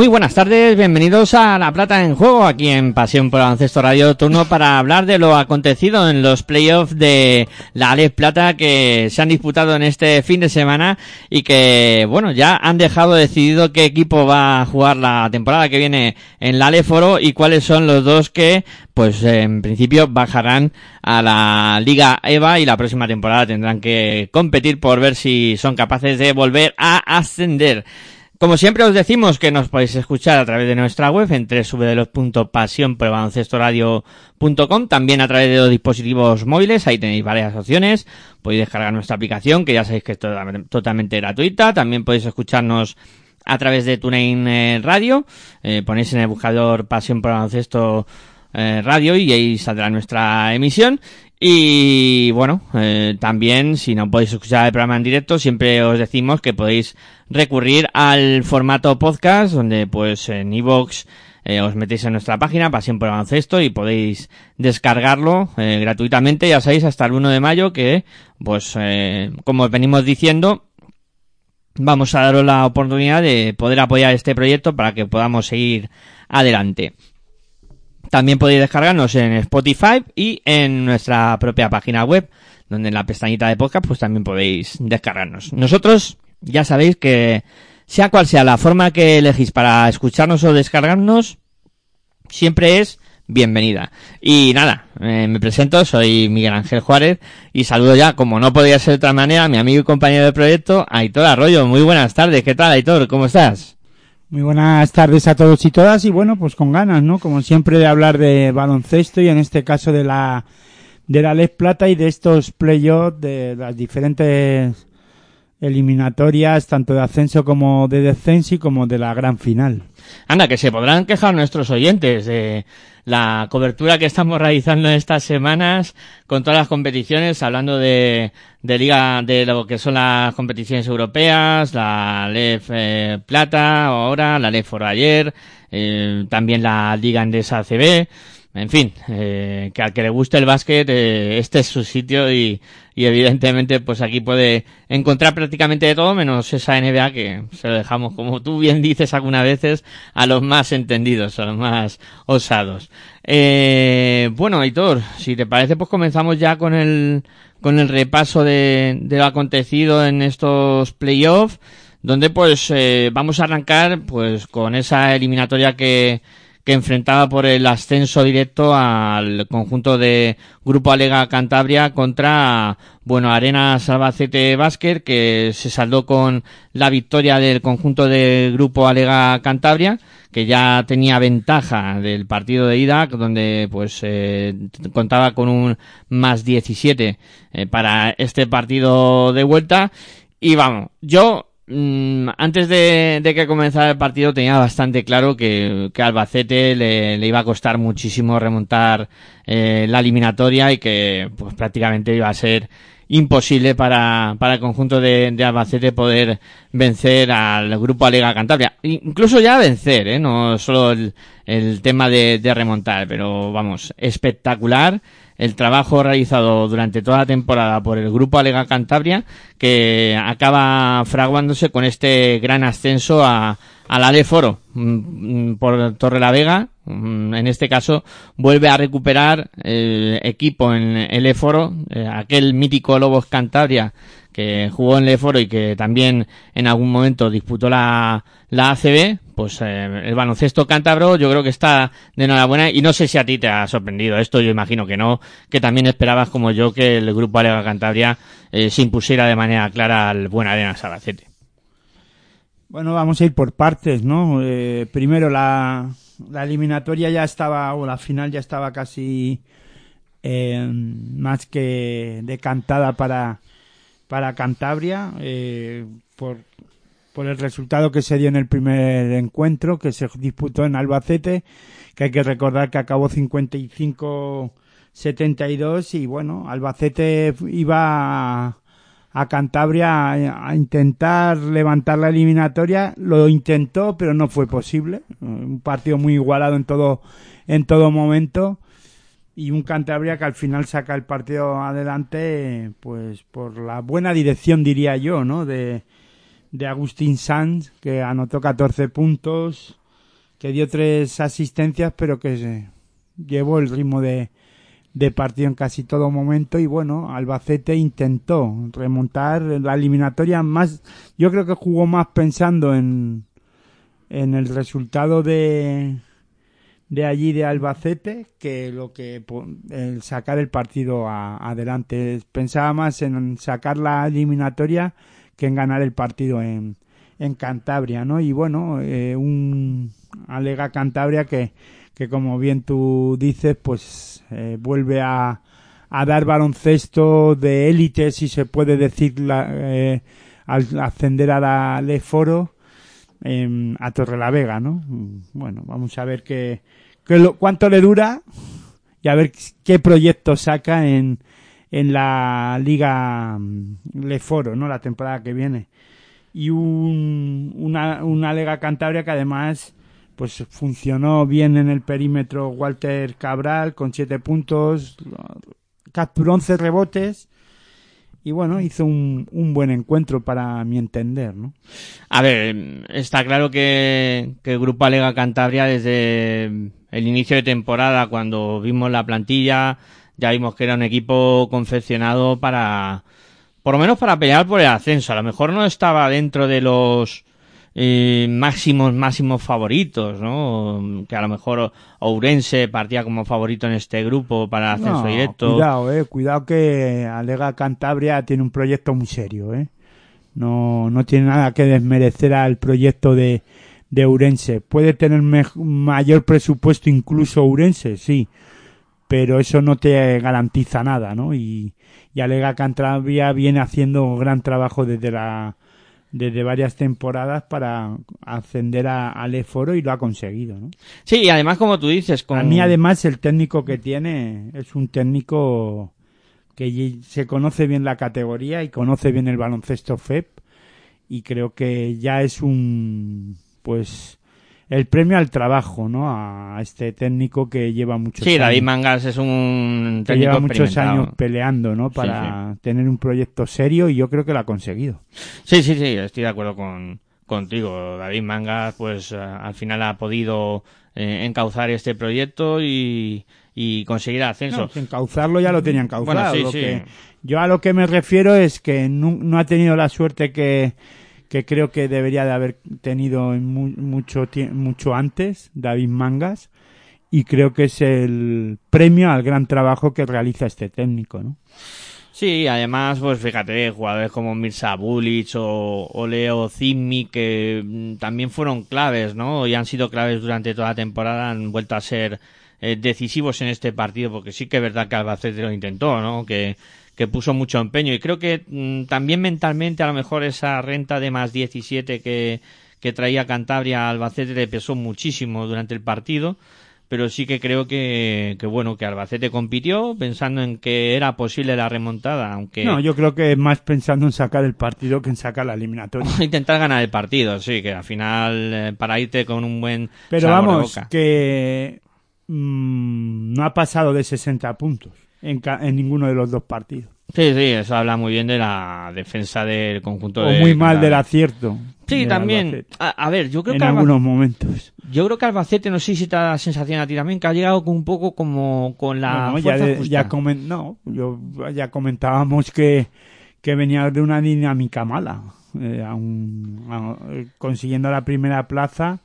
Muy buenas tardes, bienvenidos a La Plata en Juego, aquí en Pasión por Ancesto Radio, turno para hablar de lo acontecido en los playoffs de la Ale Plata que se han disputado en este fin de semana y que, bueno, ya han dejado decidido qué equipo va a jugar la temporada que viene en la Ale Foro y cuáles son los dos que, pues en principio bajarán a la Liga EVA y la próxima temporada tendrán que competir por ver si son capaces de volver a ascender. Como siempre os decimos que nos podéis escuchar a través de nuestra web en www.pasionprobaloncestoradio.com, también a través de los dispositivos móviles, ahí tenéis varias opciones, podéis descargar nuestra aplicación que ya sabéis que es totalmente gratuita, también podéis escucharnos a través de TuneIn eh, Radio, eh, ponéis en el buscador Pasión por Baloncesto eh, Radio y ahí saldrá nuestra emisión y bueno, eh, también si no podéis escuchar el programa en directo, siempre os decimos que podéis recurrir al formato podcast, donde pues en iVoox eh, os metéis en nuestra página, Pasión por Baloncesto, y podéis descargarlo eh, gratuitamente, ya sabéis, hasta el 1 de mayo, que pues eh, como os venimos diciendo, vamos a daros la oportunidad de poder apoyar este proyecto para que podamos seguir adelante. También podéis descargarnos en Spotify y en nuestra propia página web, donde en la pestañita de podcast pues también podéis descargarnos. Nosotros ya sabéis que sea cual sea la forma que elegís para escucharnos o descargarnos, siempre es bienvenida. Y nada, eh, me presento, soy Miguel Ángel Juárez y saludo ya, como no podía ser de otra manera, a mi amigo y compañero de proyecto, Aitor Arroyo. Muy buenas tardes, ¿qué tal Aitor? ¿Cómo estás? Muy buenas tardes a todos y todas y bueno, pues con ganas, ¿no? Como siempre de hablar de baloncesto y en este caso de la de la Les Plata y de estos playoffs de las diferentes eliminatorias, tanto de ascenso como de descenso y como de la gran final. Anda, que se podrán quejar nuestros oyentes de la cobertura que estamos realizando estas semanas con todas las competiciones, hablando de, de liga, de lo que son las competiciones europeas, la LEF eh, Plata ahora, la LEF por ayer, eh, también la Liga Endesa ACB. En fin, eh, que al que le guste el básquet, eh, este es su sitio y, y evidentemente pues aquí puede encontrar prácticamente de todo menos esa NBA que se lo dejamos, como tú bien dices algunas veces, a los más entendidos, a los más osados. Eh, bueno, Aitor, si te parece pues comenzamos ya con el, con el repaso de, de lo acontecido en estos playoffs, donde pues eh, vamos a arrancar pues con esa eliminatoria que que enfrentaba por el ascenso directo al conjunto de Grupo Alega Cantabria contra, bueno, Arena Salvacete Básquet, que se saldó con la victoria del conjunto de Grupo Alega Cantabria, que ya tenía ventaja del partido de ida, donde pues eh, contaba con un más 17 eh, para este partido de vuelta. Y vamos, yo antes de, que comenzara el partido tenía bastante claro que, que Albacete le, le, iba a costar muchísimo remontar eh, la eliminatoria y que pues prácticamente iba a ser imposible para, para el conjunto de, de, Albacete poder vencer al grupo Alega Cantabria. Incluso ya vencer, ¿eh? no solo el, el tema de, de remontar, pero vamos, espectacular el trabajo realizado durante toda la temporada por el grupo Alega Cantabria, que acaba fraguándose con este gran ascenso a, a la de Foro mm, mm, por Torre la Vega. Mm, en este caso, vuelve a recuperar el equipo en el E-Foro, eh, aquel mítico Lobos Cantabria que jugó en Leforo y que también en algún momento disputó la, la ACB, pues eh, el baloncesto cántabro yo creo que está de enhorabuena y no sé si a ti te ha sorprendido esto, yo imagino que no, que también esperabas como yo que el grupo Alega Cantabria eh, se impusiera de manera clara al Buen Arena Salacete. Bueno, vamos a ir por partes, ¿no? Eh, primero la, la eliminatoria ya estaba, o la final ya estaba casi más que decantada para para Cantabria eh, por, el resultado que se dio en el primer encuentro que se disputó en Albacete, que hay que recordar que acabó 55-72 y bueno, Albacete iba a, Cantabria a, intentar levantar la eliminatoria, lo intentó pero no fue posible, un partido muy igualado en todo en todo momento y un Cantabria que al final saca el partido adelante pues por la buena dirección diría yo no de, de Agustín Sanz que anotó 14 puntos que dio tres asistencias pero que se llevó el ritmo de, de partido en casi todo momento. Y bueno Albacete intentó remontar la eliminatoria más yo creo que jugó más pensando en en el resultado de de allí de Albacete que lo que el sacar el partido a, adelante. Pensaba más en sacar la eliminatoria que en ganar el partido en, en Cantabria, ¿no? Y bueno, eh, un alega Cantabria que, que como bien tú dices, pues eh, vuelve a, a dar baloncesto de élite, si se puede decir, eh, al ascender a la Leforo eh, a Torrelavega, ¿no? Bueno, vamos a ver qué, cuánto le dura y a ver qué proyecto saca en, en la Liga mm, Leforo, ¿no? La temporada que viene. Y un, una, una Liga Cantabria que además pues funcionó bien en el perímetro Walter Cabral con siete puntos, capturó 11 rebotes y bueno, hizo un, un, buen encuentro para mi entender, ¿no? A ver, está claro que, que el Grupo Alega Cantabria desde el inicio de temporada, cuando vimos la plantilla, ya vimos que era un equipo confeccionado para, por lo menos para pelear por el ascenso. A lo mejor no estaba dentro de los eh, máximos, máximos favoritos, ¿no? Que a lo mejor Ourense partía como favorito en este grupo para ascenso directo. Cuidado, eh, cuidado que Alega Cantabria tiene un proyecto muy serio, eh. No, no tiene nada que desmerecer al proyecto de, de Ourense. Puede tener mayor presupuesto incluso Ourense, sí, pero eso no te garantiza nada, ¿no? Y, y Alega Cantabria viene haciendo gran trabajo desde la desde varias temporadas para ascender a, al E-Foro y lo ha conseguido, ¿no? Sí, y además, como tú dices... Con... A mí, además, el técnico que tiene es un técnico que se conoce bien la categoría y conoce bien el baloncesto FEP y creo que ya es un, pues, el premio al trabajo, ¿no? A este técnico que lleva muchos sí, años. Sí, David Mangas es un técnico que lleva muchos años peleando, ¿no? Para sí, sí. tener un proyecto serio y yo creo que lo ha conseguido. Sí, sí, sí, estoy de acuerdo con, contigo. David Mangas, pues al final ha podido eh, encauzar este proyecto y, y conseguir ascenso. No, encauzarlo ya lo tenían encauzado. Bueno, sí, lo. Que, yo a lo que me refiero es que no, no ha tenido la suerte que que creo que debería de haber tenido mu mucho, mucho antes David Mangas y creo que es el premio al gran trabajo que realiza este técnico, ¿no? Sí, además, pues fíjate, jugadores como Mirza Bulic o, o Leo Zimmi que mm, también fueron claves, ¿no? Y han sido claves durante toda la temporada, han vuelto a ser eh, decisivos en este partido, porque sí que es verdad que Albacete lo intentó, ¿no? Que, que puso mucho empeño. Y creo que mm, también mentalmente a lo mejor esa renta de más 17 que, que traía Cantabria a Albacete le pesó muchísimo durante el partido. Pero sí que creo que, que, bueno que Albacete compitió pensando en que era posible la remontada aunque no yo creo que más pensando en sacar el partido que en sacar la eliminatoria. Intentar ganar el partido sí que al final eh, para irte con un buen pero vamos que mmm, no ha pasado de 60 puntos en, en ninguno de los dos partidos. Sí, sí, eso habla muy bien de la defensa del conjunto. O muy mal del acierto. Sí, también. A, ver, yo creo en que. En algunos momentos. Yo creo que Albacete, no sé si te da la sensación a ti también, que ha llegado un poco como con la. No, ya, ya no, yo, ya comentábamos que, que venía de una dinámica mala. Eh, consiguiendo la primera plaza,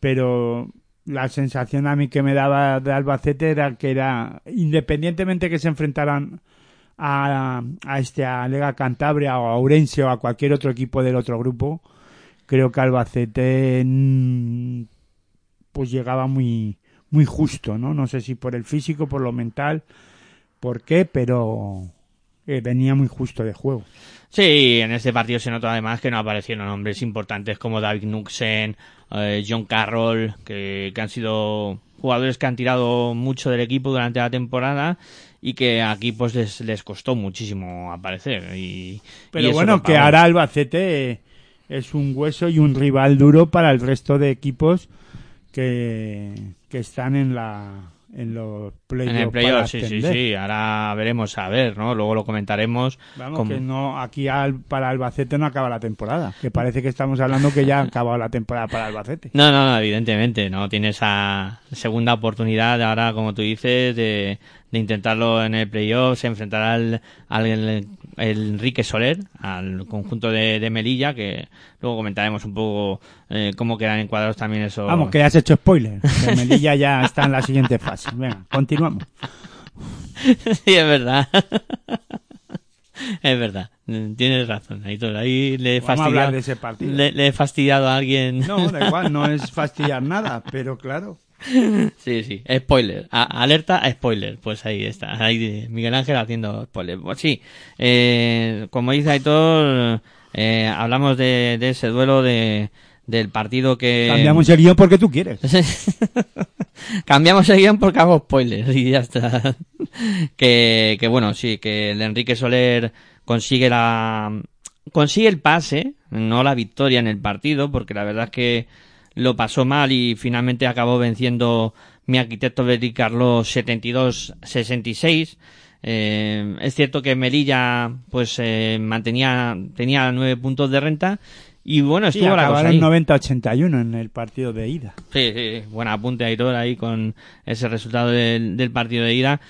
pero la sensación a mí que me daba de Albacete era que era, independientemente que se enfrentaran a, a este a Lega Cantabria o a Ourense o a cualquier otro equipo del otro grupo, creo que Albacete mm, pues llegaba muy muy justo, ¿no? No sé si por el físico, por lo mental, por qué, pero eh, venía muy justo de juego. Sí, en este partido se notó además que no aparecieron nombres importantes como David Nuxen, eh, John Carroll, que, que, han sido jugadores que han tirado mucho del equipo durante la temporada y que aquí pues les, les costó muchísimo aparecer. Y, Pero bueno, que ahora Albacete es un hueso y un rival duro para el resto de equipos que, que están en la en los playoffs. En el playoff, sí, sí, sí. Ahora veremos a ver, ¿no? Luego lo comentaremos. Vamos, que no, aquí al, para Albacete no acaba la temporada. Que parece que estamos hablando que ya ha acabado la temporada para Albacete. No, no, no, evidentemente, ¿no? Tiene esa segunda oportunidad ahora, como tú dices, de, de intentarlo en el playoff, se enfrentará al, al Enrique Soler, al conjunto de, de, Melilla, que luego comentaremos un poco eh, cómo quedan encuadrados también eso. Vamos, que has hecho spoiler. Que Melilla ya está en la siguiente fase. Venga, continuamos. sí, es verdad. es verdad, tienes razón. Ahí, ahí le, he fastidiado, le, le, he fastidiado a alguien. No, da igual, no es fastidiar nada, pero claro. Sí, sí, spoiler. alerta spoiler. Pues ahí está. Ahí Miguel Ángel haciendo spoiler. Pues sí, eh, como dice Aitor, eh, hablamos de, ese duelo de, del partido que... Cambiamos el guion porque tú quieres. Cambiamos el guion porque hago spoilers y ya está. que, que bueno, sí, que el Enrique Soler consigue la... Consigue el pase, no la victoria en el partido, porque la verdad es que lo pasó mal y finalmente acabó venciendo mi arquitecto Betty Carlos 72-66. Eh, es cierto que Melilla pues eh, mantenía tenía nueve puntos de renta y bueno estuvo sí, la cosa en 90-81 en el partido de ida. Sí sí buen apunte ahí todo ahí con ese resultado del, del partido de ida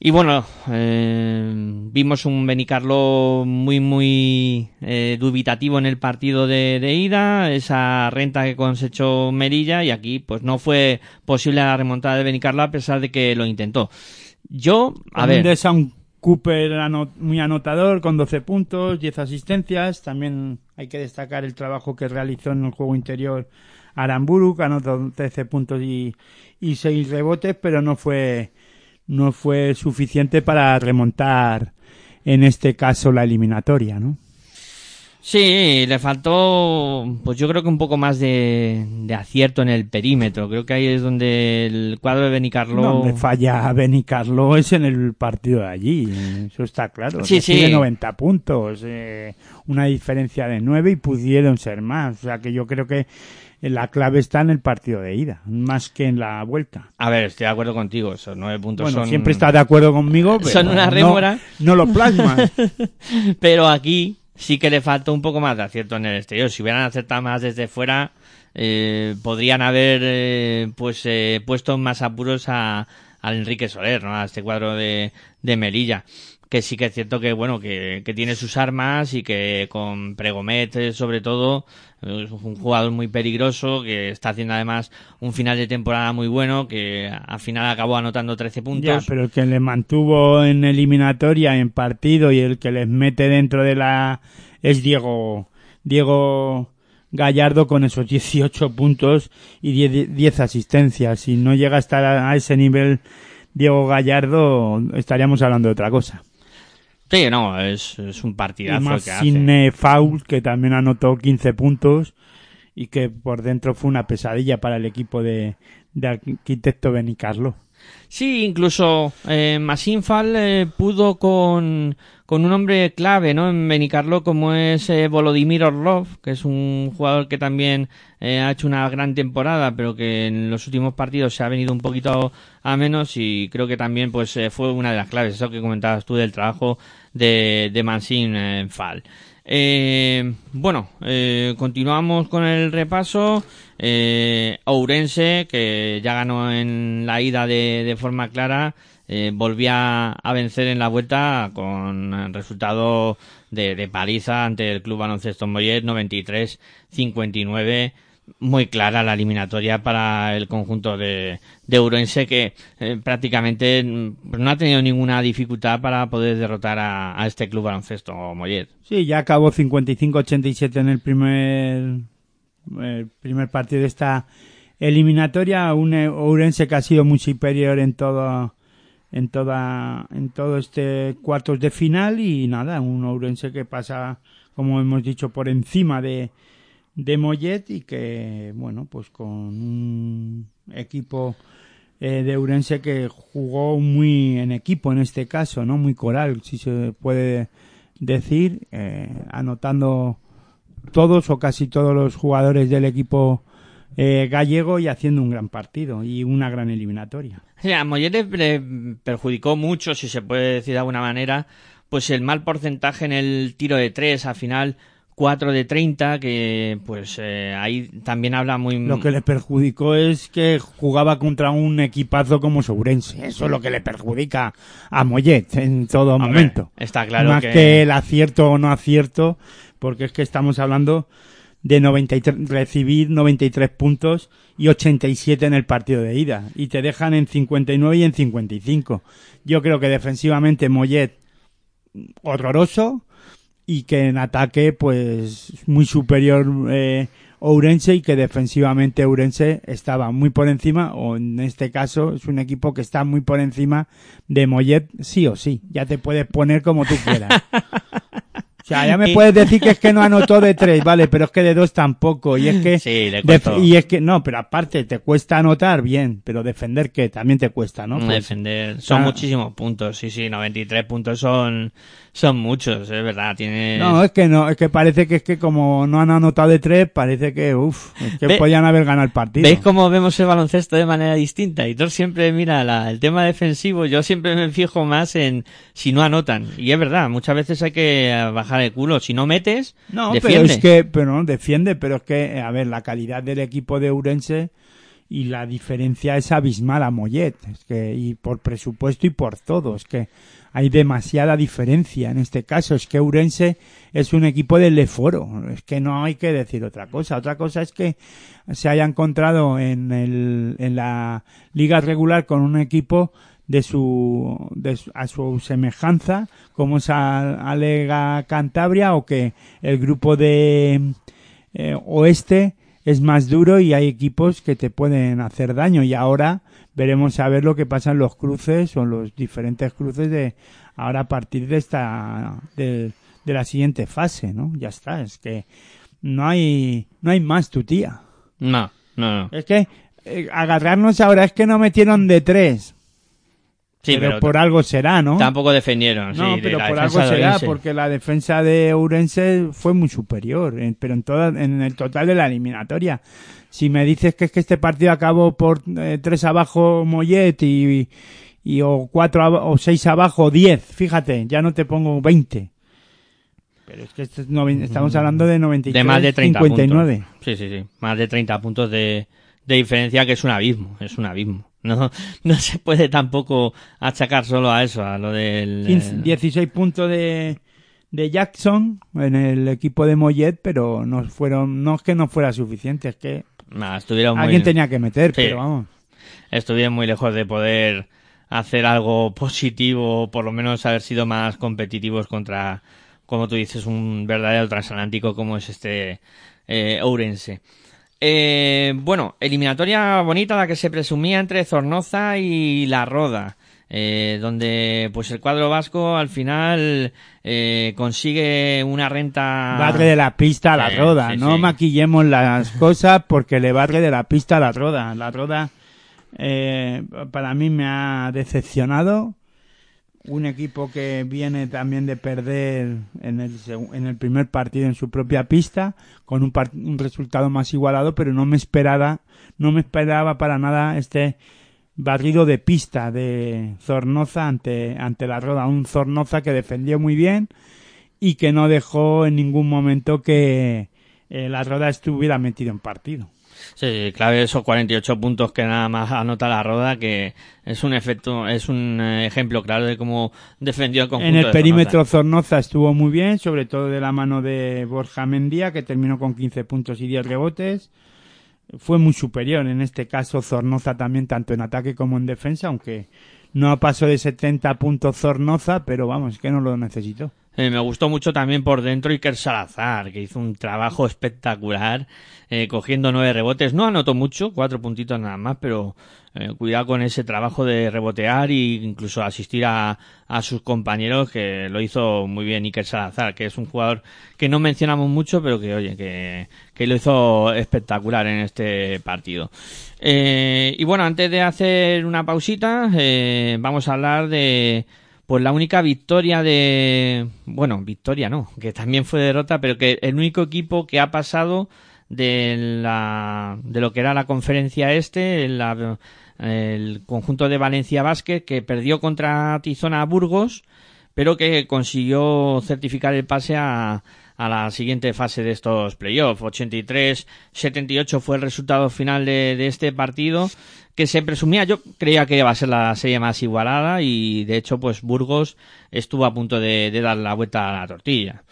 y bueno, eh, vimos un Benicarlo muy, muy eh, dubitativo en el partido de, de, ida, esa renta que cosechó Merilla, y aquí pues no fue posible la remontada de Benicarlo a pesar de que lo intentó. Yo, a ver. De un Cooper muy anotador con 12 puntos, 10 asistencias. También hay que destacar el trabajo que realizó en el juego interior Aramburu, que anotó 13 puntos y, y 6 rebotes, pero no fue no fue suficiente para remontar en este caso la eliminatoria, ¿no? Sí, le faltó, pues yo creo que un poco más de, acierto en el perímetro. Creo que ahí es donde el cuadro de Benicarlo. Donde falla Benicarlo es en el partido de allí, eso está claro. Sí, sí. 90 puntos, eh, una diferencia de 9 y pudieron ser más. O sea que yo creo que la clave está en el partido de ida, más que en la vuelta. A ver, estoy de acuerdo contigo, esos nueve puntos bueno, son... siempre estás de acuerdo conmigo, pero son una rémora. No, lo plasmas. pero aquí sí que le falta un poco más de acierto en el exterior. Si hubieran acertado más desde fuera, eh, podrían haber eh, pues eh, puesto más apuros a, al Enrique Soler, ¿no? A este cuadro de, de Melilla que sí que es cierto que bueno que, que tiene sus armas y que con Pregomet eh, sobre todo es un jugador muy peligroso que está haciendo además un final de temporada muy bueno que al final acabó anotando 13 puntos ya, pero el que le mantuvo en eliminatoria en partido y el que les mete dentro de la es Diego Diego Gallardo con esos 18 puntos y 10, 10 asistencias. Si no llega a estar a ese nivel Diego Gallardo, estaríamos hablando de otra cosa. Sí, no, es, es un partidazo y más que hace. eh, Faul, que también anotó 15 puntos y que por dentro fue una pesadilla para el equipo de, de arquitecto Benicarlo. Sí, incluso eh, Masinfal eh, pudo con, con un hombre clave ¿no? en Benicarlo como es eh, Volodymyr Orlov, que es un jugador que también eh, ha hecho una gran temporada, pero que en los últimos partidos se ha venido un poquito a menos y creo que también pues eh, fue una de las claves, eso que comentabas tú del trabajo de, de Masinfal. Eh, bueno, eh, continuamos con el repaso. Eh, Ourense, que ya ganó en la ida de, de forma clara, eh, volvía a vencer en la vuelta con resultado de, de paliza ante el Club Baloncesto Mollet 93-59 muy clara la eliminatoria para el conjunto de, de Ourense que eh, prácticamente mm, no ha tenido ninguna dificultad para poder derrotar a, a este club baloncesto Mollet. Sí, ya acabó 55-87 en el primer, el primer partido de esta eliminatoria. Un Ourense que ha sido muy superior en todo, en toda, en todo este cuartos de final y nada, un Ourense que pasa, como hemos dicho, por encima de, de Mollet y que, bueno, pues con un equipo eh, de Ourense que jugó muy en equipo en este caso, ¿no? Muy coral, si se puede decir, eh, anotando todos o casi todos los jugadores del equipo eh, gallego y haciendo un gran partido y una gran eliminatoria. Sí, Mollet le, le perjudicó mucho, si se puede decir de alguna manera, pues el mal porcentaje en el tiro de tres, al final 4 de 30, que pues eh, ahí también habla muy... Lo que le perjudicó es que jugaba contra un equipazo como Sourense. Eso es lo que le perjudica a Mollet en todo Hombre, momento. Está claro Más que... que... el acierto o no acierto, porque es que estamos hablando de 93, recibir 93 puntos y 87 en el partido de ida. Y te dejan en 59 y en 55. Yo creo que defensivamente Mollet horroroso y que en ataque pues muy superior eh, Ourense y que defensivamente Ourense estaba muy por encima o en este caso es un equipo que está muy por encima de Mollet sí o sí. Ya te puedes poner como tú quieras sea, ya me puedes decir que es que no anotó de tres, vale, pero es que de dos tampoco. Y es que, Sí, le costó. y es que, no, pero aparte te cuesta anotar, bien, pero defender que también te cuesta, ¿no? Pues, defender. Son muchísimos puntos, sí, sí, 93 puntos son, son muchos, es verdad, tiene... No, es que no, es que parece que es que como no han anotado de tres, parece que, uff, es que Ve- podían haber ganado el partido. ¿Veis cómo vemos el baloncesto de manera distinta? Y tú siempre mira la- el tema defensivo, yo siempre me fijo más en si no anotan. Y es verdad, muchas veces hay que eh, el culo. Si no metes, No, defiende. pero es que, pero no, defiende, pero es que, a ver, la calidad del equipo de Urense y la diferencia es abismal a Mollet, es que, y por presupuesto y por todo, es que hay demasiada diferencia en este caso, es que Urense es un equipo del Leforo, es que no hay que decir otra cosa, otra cosa es que se haya encontrado en el, en la liga regular con un equipo de su, de su- a su semejanza como a- alega Cantabria o que el grupo de eh, oeste es más duro y hay equipos que te pueden hacer daño. Y ahora veremos a ver lo que pasa en los cruces o en los diferentes cruces de ahora a partir de esta de, de la siguiente fase no ya está es que no hay no hay más tu tía. No, no, no. es que eh, agarrarnos ahora es que no metieron de tres Sí, pero, pero, por algo será no tampoco defendieron. no, sí, pero por algo será, Orense. porque la defensa de Ourense fue muy superior, eh, pero en toda, en el total de la eliminatoria. Si me dices que es que este partido acabó por eh, tres abajo Mollet y, y o cuatro o seis abajo diez, fíjate, ya no te pongo 20. Pero es que esto es noven- estamos hablando de 93, de más de 30 59. puntos. Sí, sí, sí. Más de 30 puntos de, de diferencia que es un abismo. Es un abismo. No, no se puede tampoco achacar solo a eso, a lo del... 15 eh, 16 puntos de, de Jackson en el equipo de Mollet, pero no fueron, no es que no fuera suficiente, es que nada, estuvieron muy, alguien tenía que meter, Sí. pero vamos. estuvieron muy lejos de poder hacer algo positivo, por lo menos haber sido más competitivos contra, como tú dices, un verdadero transatlántico como es este eh, Ourense. Eh, bueno, eliminatoria bonita la que se presumía entre Zornoza y La Roda. Eh, donde pues el cuadro vasco al final eh, consigue una renta barre de la pista a la Sí, roda sí, no sí. maquillemos las cosas porque le barre de la pista a la roda la roda eh, para mí me ha decepcionado un equipo que viene también de perder en el, en el primer partido en su propia pista con un, un resultado más igualado pero no me esperaba no me esperaba para nada este barrido de pista de Zornoza ante, ante la Roda. Un Zornoza que defendió muy bien y que no dejó en ningún momento que eh, la Roda estuviera metido en partido. Sí, clave esos 48 puntos que nada más anota la roda, que es un efecto, es un eh, ejemplo claro de cómo defendió el conjunto En el de perímetro Zornoza. Zornoza estuvo muy bien, sobre todo de la mano de Borja Mendía, que terminó con 15 puntos y 10 rebotes. Fue muy superior en este caso Zornoza también, tanto en ataque como en defensa, aunque no pasó de 70 puntos Zornoza, pero vamos, que no lo necesitó. Eh, me gustó mucho también por dentro Iker Salazar, que hizo un trabajo espectacular, eh, cogiendo nueve rebotes. No anotó mucho, cuatro puntitos nada más, pero eh, cuidado con ese trabajo de rebotear e incluso asistir a, a sus compañeros, que lo hizo muy bien Iker Salazar, que es un jugador que no mencionamos mucho, pero que, oye, que, que lo hizo espectacular en este partido. Eh, y bueno, antes de hacer una pausita, eh, vamos a hablar de pues la única victoria de bueno victoria no que también fue derrota pero que el único equipo que ha pasado de la de lo que era la conferencia este el conjunto de Valencia Basket que perdió contra Tizona Burgos pero que consiguió certificar el pase a, a la siguiente fase de estos playoffs. 83-78 fue el resultado final de, de este partido que se presumía, yo creía que iba a ser la serie más igualada y de hecho pues Burgos estuvo a punto de, de dar la vuelta a la tortilla.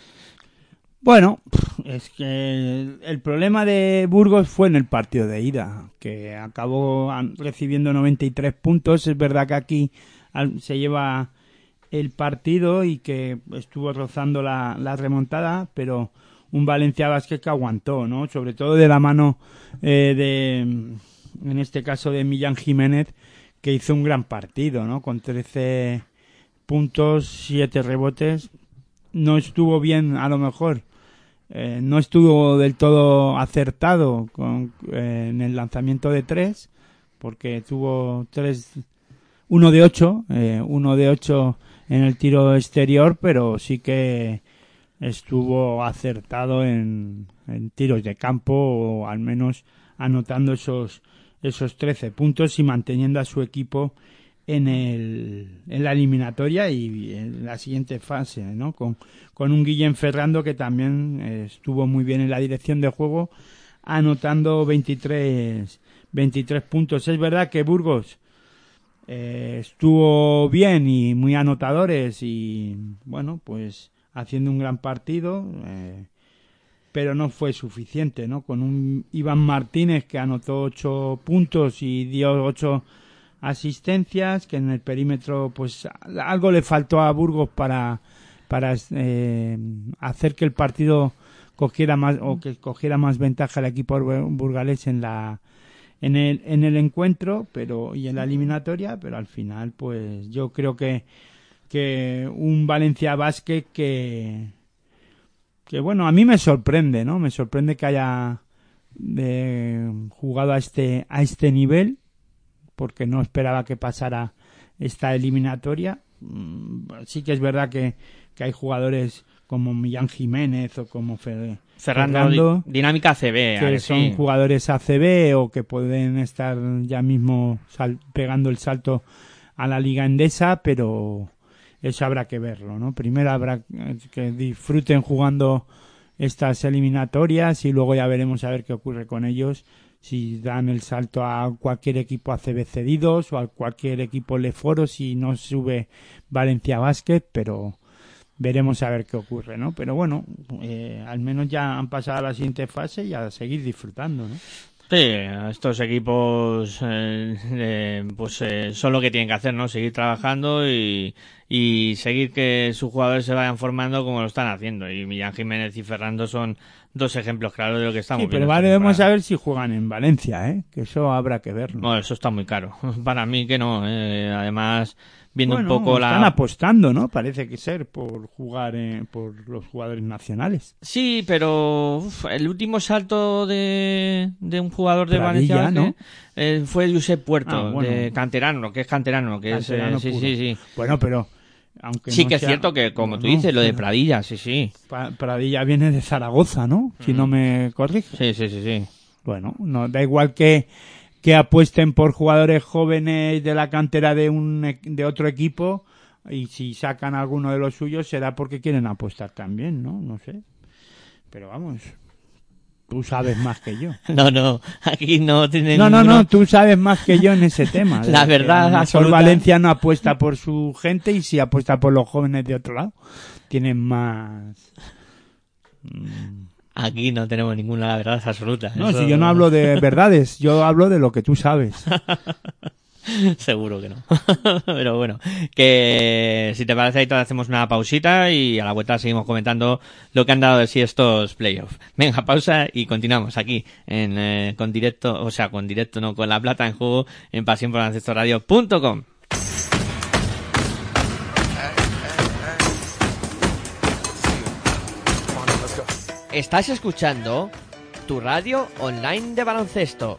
Bueno, es que el, problema de Burgos fue en el partido de ida, que acabó recibiendo 93 puntos. Es verdad que aquí se lleva el partido y que estuvo rozando la, la remontada, pero un Valencia Vázquez que aguantó, ¿no? Sobre todo de la mano eh, de, en este caso de Millán Jiménez, que hizo un gran partido, ¿no? Con 13 puntos, 7 rebotes. No estuvo bien, a lo mejor. Eh, no estuvo del todo acertado con, eh, en el lanzamiento de 3, porque tuvo tres uno de 8, eh, uno de 8 en el tiro exterior, pero sí que estuvo acertado en, en tiros de campo o al menos anotando esos esos 13 puntos y manteniendo a su equipo en el en la eliminatoria y en la siguiente fase, ¿no? Con con un Guillem Ferrando que también eh, estuvo muy bien en la dirección de juego anotando 23 23 puntos. Es verdad que Burgos eh, estuvo bien y muy anotadores y bueno, pues haciendo un gran partido, eh, pero no fue suficiente, ¿no? Con un Iván Martínez que anotó ocho puntos y dio ocho asistencias, que en el perímetro, pues algo le faltó a Burgos para para eh, hacer que el partido cogiera más o que cogiera más ventaja el equipo bur- burgalés en la en el en el encuentro, pero y en la eliminatoria, pero al final, pues yo creo que que un Valencia Basket que que bueno a mí me sorprende no me sorprende que haya eh, jugado a este a este nivel porque no esperaba que pasara esta eliminatoria Mm, sí que es verdad que, que hay jugadores como Millán Jiménez o como Fer- Ferrando, di- dinámica CB, que a que son sí. jugadores ACB o que pueden estar ya mismo sal- pegando el salto a la liga endesa, pero eso habrá que verlo, ¿no? Primero habrá que disfruten jugando estas eliminatorias y luego ya veremos a ver qué ocurre con ellos si dan el salto a cualquier equipo ACB cedidos o a cualquier equipo Leforo si no sube Valencia Basket, pero veremos a ver qué ocurre, ¿no? Pero bueno, eh, al menos ya han pasado a la siguiente fase y a seguir disfrutando, ¿no? Sí, estos equipos eh, eh, pues eh, son lo que tienen que hacer, ¿no? Seguir trabajando y, y seguir que sus jugadores se vayan formando como lo están haciendo. Y Millán Jiménez y Ferrando son dos ejemplos claros de lo que estamos Sí, pero viendo esta vale, vamos temporada. a ver si juegan en Valencia, ¿eh? Que eso habrá que verlo. Bueno, eso está muy caro. Para mí que no. eh, Además, viendo Bueno, un poco están la... apostando, ¿no? Parece que ser por jugar eh, por los jugadores nacionales. Sí, pero uf, el último salto de, de un jugador de Pradilla, Valencia ¿no? eh, fue Josep Puerto, Ah, bueno. de canterano, que es canterano, que Canterano es... eh, sí, sí, sí. Bueno, pero aunque Sí no que es cierto que, como tú dices, lo de Pradilla, sí, sí. Pradilla viene de Zaragoza, ¿no? Si no me corrige. Sí, sí, sí, sí. Bueno, no da igual que que apuesten por jugadores jóvenes de la cantera de un e- de otro equipo y si sacan alguno de los suyos será porque quieren apostar también, ¿no? No sé. Pero vamos, tú sabes más que yo. No, no, aquí no tiene No, no, ninguno- no, tú sabes más que yo en ese tema. La que verdad absoluta. Valencia no apuesta por su gente y si apuesta por los jóvenes de otro lado, tienen más... Mm. Aquí no tenemos ninguna verdad absoluta. No, Eso- si yo no hablo de verdades, yo hablo de lo que tú sabes. Seguro que no. Pero bueno, que si te parece ahí hacemos una pausita y a la vuelta seguimos comentando lo que han dado de sí estos playoffs. Venga, pausa y continuamos aquí en eh, con directo, o sea, con directo no, con la plata en juego en pasión por. Estás escuchando tu radio online de baloncesto.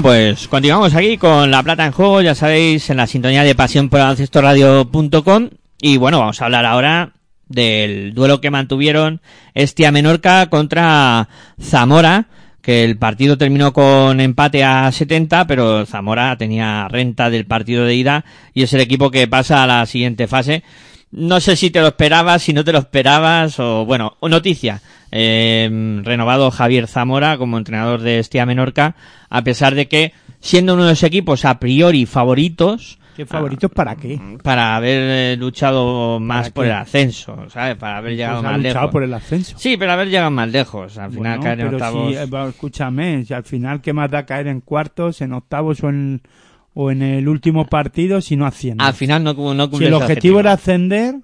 Bueno, pues continuamos aquí con La Plata en Juego, ya sabéis, en la sintonía de pasión por radio.com y bueno, vamos a hablar ahora del duelo que mantuvieron Estia Menorca contra Zamora, que el partido terminó con empate a 70, pero Zamora tenía renta del partido de ida y es el equipo que pasa a la siguiente fase. No sé si te lo esperabas, si no te lo esperabas, o bueno, o noticia. Eh, renovado Javier Zamora como entrenador de Estia Menorca, a pesar de que, siendo uno de los equipos a priori favoritos, ¿Qué favoritos para qué? para haber eh, luchado más ¿Para por qué? el ascenso, ¿sabes? Para haber llegado Pues más luchado lejos. por el ascenso. Sí, pero haber llegado más lejos. Al final Bueno, caer en pero octavos. si, eh, escúchame, si al final qué más da caer en cuartos, en octavos o en, o en el último partido si no asciende. Al final no, no si cumple el ese objetivo era ascender,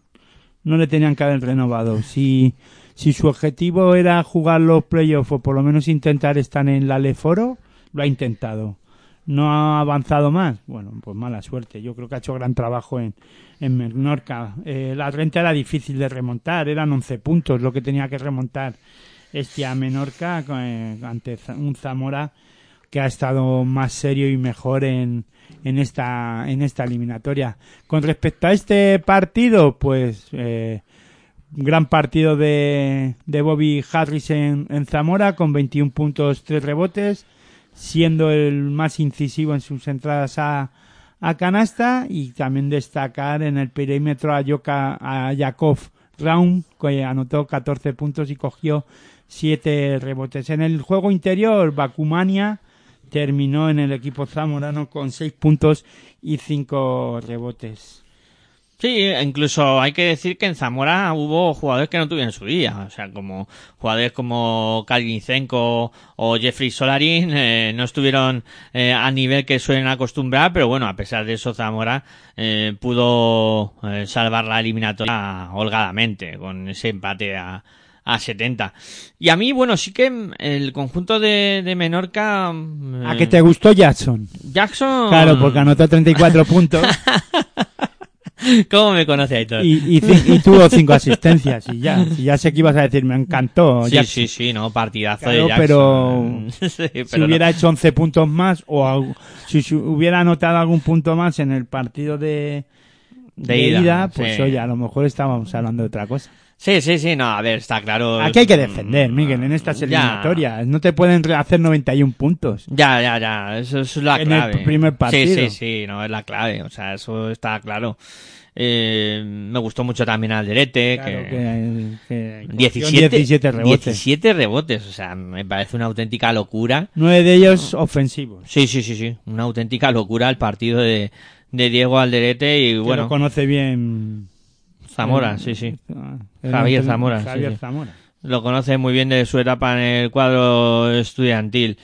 no le tenían que haber renovado. Si, si su objetivo era jugar los playoffs o por lo menos intentar estar en la Leforo, lo ha intentado. No ha avanzado más. Bueno, pues mala suerte. Yo creo que ha hecho gran trabajo en, en Menorca. Eh, la renta era difícil de remontar, eran 11 puntos lo que tenía que remontar este a Menorca eh, ante un Zamora que ha estado más serio y mejor en, en esta en esta eliminatoria. Con respecto a este partido, pues eh, gran partido de, de Bobby Harris en, en Zamora con 21 puntos, 3 rebotes, siendo el más incisivo en sus entradas a, a canasta y también destacar en el perímetro a, Yoka, a Yakov Raum, que anotó 14 puntos y cogió 7 rebotes. En el juego interior, Bakumania terminó en el equipo zamorano con 6 puntos y 5 rebotes. Sí, incluso hay que decir que en Zamora hubo jugadores que no tuvieron su día. O sea, como jugadores como Kalinicenko o Jeffrey Solarin eh, no estuvieron eh, a nivel que suelen acostumbrar, pero bueno, a pesar de eso Zamora eh, pudo eh, salvar la eliminatoria holgadamente con ese empate a, a 70. Y a mí, bueno, sí que el conjunto de, de Menorca... mm, ¿A qué te gustó Jackson? Jackson... Claro, porque anotó 34 puntos ¿Cómo me conoce Aitor? y, y, ci- y tuvo 5 asistencias. Y ya, y ya sé que ibas a decir, me encantó. Sí, Jackson. sí, sí, no, partidazo Claro, de Jackson. pero Sí, si hubiera hecho 11 puntos más o si hubiera anotado algún punto más en el partido de, De ida, pues sí. oye, a lo mejor estábamos hablando de otra cosa. Sí, sí, sí, no, a ver, está claro. Aquí hay que defender, Miguel, en estas Ya. eliminatorias. No te pueden hacer 91 puntos. Ya, ya, ya, eso, es la En el clave. primer partido. Sí, sí, sí, no, es la clave, o sea, eso está claro. Eh, me gustó mucho también Alderete, Claro que... que, que cogió 17, 17 rebotes. 17 rebotes, o sea, me parece una auténtica locura. 9 de ellos ofensivos. Sí, sí, sí, sí, una auténtica locura el partido de, de Diego Alderete y Que bueno, lo conoce bien. Zamora, eh, sí, sí. el Javier Zamora, sí, Javier sí. Zamora. lo conoce muy bien de su etapa en el cuadro estudiantil.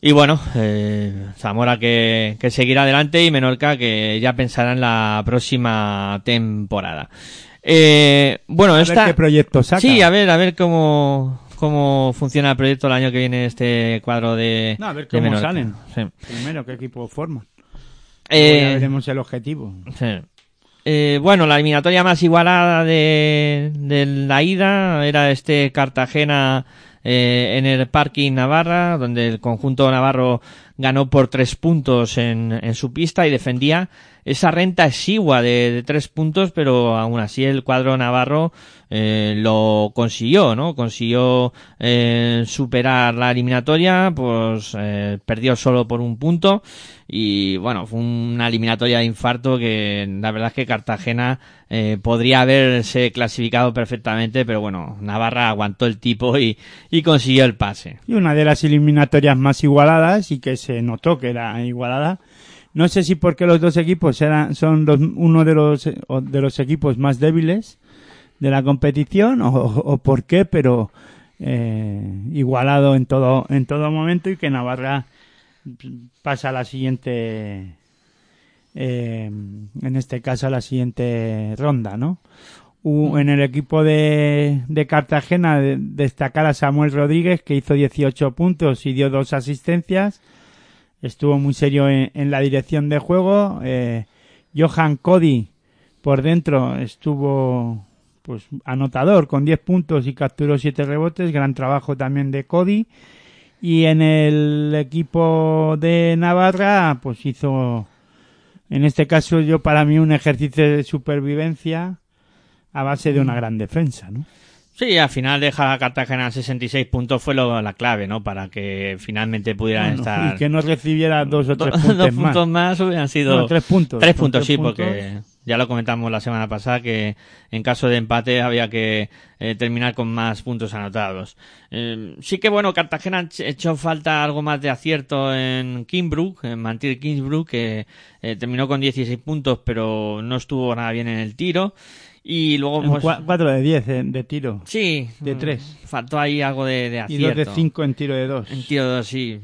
Y bueno, eh, Zamora que, que seguirá adelante y Menorca que ya pensará en la próxima temporada. Eh, bueno, A ver esta... qué proyecto saca. Sí, a ver, a ver cómo, cómo funciona el proyecto el año que viene este cuadro de... No, a ver cómo salen. Sí. Primero, qué equipo forman. Eh, veremos el objetivo. Sí. Eh, bueno, la eliminatoria más igualada de, de la ida era este Cartagena eh, en el Parking Navarra, donde el conjunto navarro ganó por tres puntos en, en su pista y defendía esa renta exigua de, de tres puntos, pero aún así el cuadro navarro eh, lo consiguió, ¿no? Consiguió eh, superar la eliminatoria, pues eh, perdió solo por un punto y bueno, fue una eliminatoria de infarto que la verdad es que Cartagena eh, podría haberse clasificado perfectamente, pero bueno, Navarra aguantó el tipo y, y consiguió el pase. Y una de las eliminatorias más igualadas y que se notó que era igualada. No sé si porque los dos equipos eran, son los- uno de los, de los equipos más débiles de la competición o, o por qué, pero eh, igualado en todo, en todo momento y que Navarra pasa a la siguiente, eh, en este caso a la siguiente ronda, ¿no? U- en el equipo de, de Cartagena de- destacar a Samuel Rodríguez que hizo 18 puntos y dio dos asistencias. Estuvo muy serio en, en la dirección de juego. Eh, Johan Cody por dentro estuvo pues anotador con 10 puntos y capturó 7 rebotes. Gran trabajo también de Cody. Y en el equipo de Navarra pues hizo en este caso yo para mí un ejercicio de supervivencia a base de una gran defensa, ¿no? Sí, al final dejar a Cartagena a 66 puntos fue lo, la clave, ¿no? Para que finalmente pudieran Bueno, estar... y que no recibiera dos o Do- tres puntos, dos más. puntos más hubieran sido... No, tres puntos. Tres puntos, tres sí, porque ya lo comentamos la semana pasada que en caso de empate había que eh, terminar con más puntos anotados. Eh, sí que bueno, Cartagena ch- echó falta algo más de acierto en Kingsbrook, en Mantil Kingsbrook, que eh, terminó con 16 puntos, pero no estuvo nada bien en el tiro. Y luego, pues, cua- cuatro de diez eh, de tiro. sí, de mm, tres. Faltó ahí algo de, de Y acierto. dos de cinco en tiro de dos. En tiro de dos, sí.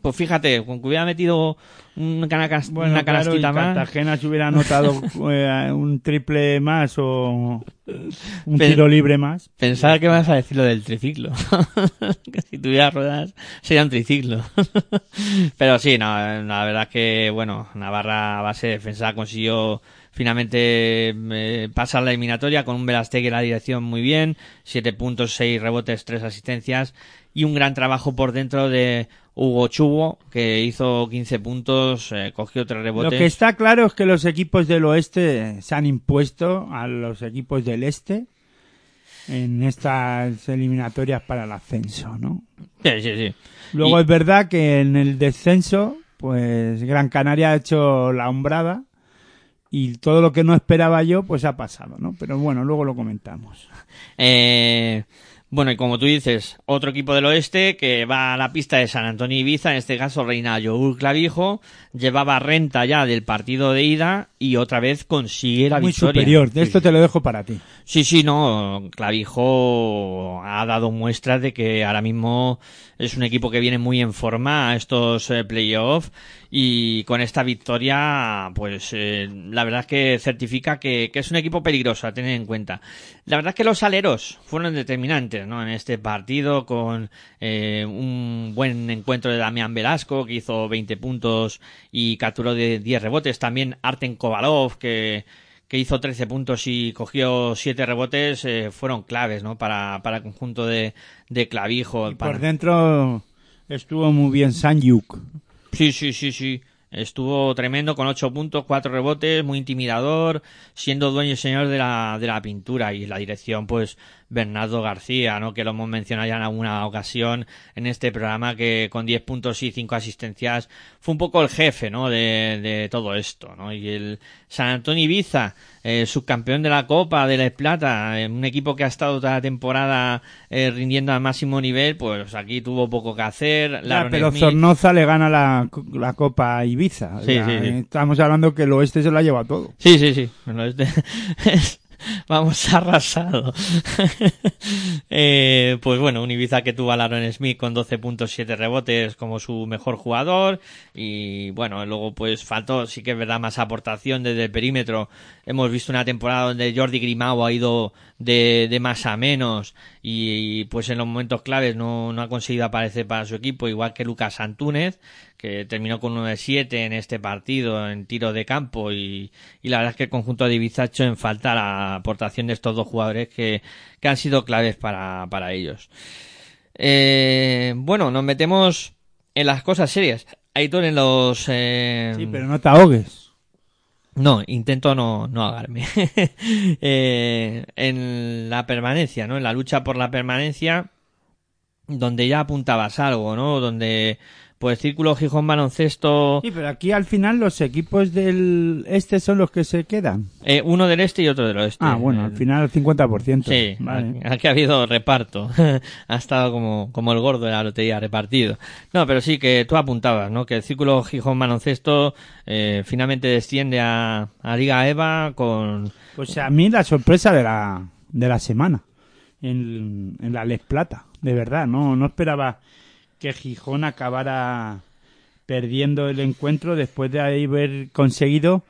Pues fíjate, con que hubiera metido un canacas- Bueno, una claro, y canastita más. Cartagena se hubiera anotado eh, un triple más o un Pero- tiro libre más. Pensaba que vas a decir lo del triciclo. que si tuviera ruedas sería un triciclo. Pero sí, no, la verdad es que, bueno, Navarra a base de defensa consiguió finalmente eh, pasar la eliminatoria con un Velastegui en la dirección muy bien, siete puntos, seis rebotes, tres asistencias y un gran trabajo por dentro de Hugo Chubo que hizo 15 puntos, eh, cogió tres Lo rebotes. que está claro es que los equipos del oeste se han impuesto a los equipos del este en estas eliminatorias para el ascenso, ¿no? Sí, sí, sí. Luego Y- es verdad que en el descenso, pues Gran Canaria ha hecho la hombrada y todo lo que no esperaba yo, pues ha pasado, ¿no? Pero bueno, luego lo comentamos. Eh, bueno, y como tú dices, otro equipo del oeste que va a la pista de San Antonio Ibiza, en este caso reina Yogur Clavijo, llevaba renta ya del partido de ida y otra vez consigue la Muy victoria. superior. De esto te lo dejo para ti. Sí, sí, no. Clavijo ha dado muestras de que ahora mismo es un equipo que viene muy en forma a estos eh, playoffs y con esta victoria, pues eh, la verdad es que certifica que, que es un equipo peligroso a tener en cuenta. La verdad es que los aleros fueron determinantes, ¿no? En este partido con eh, un buen encuentro de Damián Velasco que hizo 20 puntos y capturó de 10 rebotes. También Arten Kovalov que que hizo 13 puntos y cogió 7 rebotes, eh, fueron claves, ¿no? Para, para el conjunto de, de Clavijo. Y para- por dentro estuvo muy bien Sanyuk. Sí, sí, sí, sí. Estuvo tremendo con 8 puntos, 4 rebotes, muy intimidador, siendo dueño y señor de la, de la pintura y la dirección, pues, Bernardo García, ¿no? Que lo hemos mencionado ya en alguna ocasión en este programa que con 10 puntos y 5 asistencias fue un poco el jefe, ¿no? De, de todo esto, ¿no? Y el San Antonio Ibiza, eh, subcampeón de la Copa de la Plata, eh, un equipo que ha estado toda la temporada eh, rindiendo al máximo nivel, pues aquí tuvo poco que hacer. Ya, pero Smith- Zornoza le gana la, la Copa a Ibiza. Sí, Ya, sí, sí. Estamos hablando que el oeste se lo ha llevado todo. Sí, sí, sí. Bueno, este- Vamos arrasado. eh, pues bueno, un Ibiza que tuvo a Laron Smith con 12 puntos, 7 rebotes como su mejor jugador. Y bueno, luego pues faltó, sí que es verdad, más aportación desde el perímetro. Hemos visto una temporada donde Jordi Grimao ha ido de, de más a menos y, pues en los momentos claves no, no ha conseguido aparecer para su equipo, igual que Lucas Antúnez, que terminó con 1 de 7 en este partido en tiro de campo y, y la verdad es que el conjunto de Ibiza ha hecho en falta la aportación de estos dos jugadores que, que han sido claves para, para ellos. Eh, bueno, nos metemos en las cosas serias. Aitor en los... eh, Sí, pero no te ahogues. no, intento no, no ahogarme. Eh, en la permanencia, ¿no? En la lucha por la permanencia, donde ya apuntabas algo, ¿no? Donde, pues, Círculo Gijón Baloncesto, Sí, pero aquí al final los equipos del este son los que se quedan. eh, uno del este y otro del oeste. Ah, bueno, al final el 50%. Sí, Vale. aquí, ha habido reparto. ha estado como, como el gordo de la lotería repartido. No, pero sí que tú apuntabas, ¿no? Que el círculo Gijón Baloncesto eh, finalmente desciende a, a Liga EVA con... Pues a mí la sorpresa de la, de la semana en, en la Les Plata, de verdad, no, no esperaba que Gijón acabara perdiendo el encuentro después de haber conseguido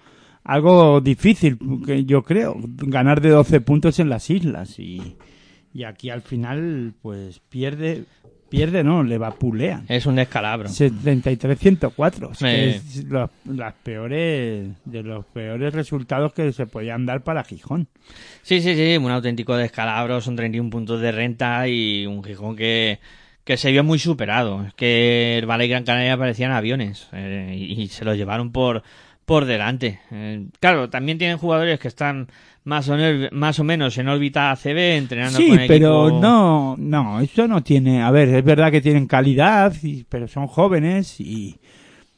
algo difícil, que yo creo, ganar de 12 puntos en las islas y, y aquí al final pues pierde, pierde no, le vapulean. Es un descalabro. 73-104, es que Eh. es los, las peores, de los peores resultados que se podían dar para Gijón. Sí, sí, sí, un auténtico descalabro, son 31 puntos de renta y un Gijón que, que se vio muy superado. Es que el Valle y Gran Canaria parecían aviones eh, y, y se los llevaron por, por delante. Eh, claro, también tienen jugadores que están más o, más o menos en órbita ACB entrenando Sí, con el pero equipo. no, no, eso no tiene, a ver, es verdad que tienen calidad, y- pero son jóvenes y,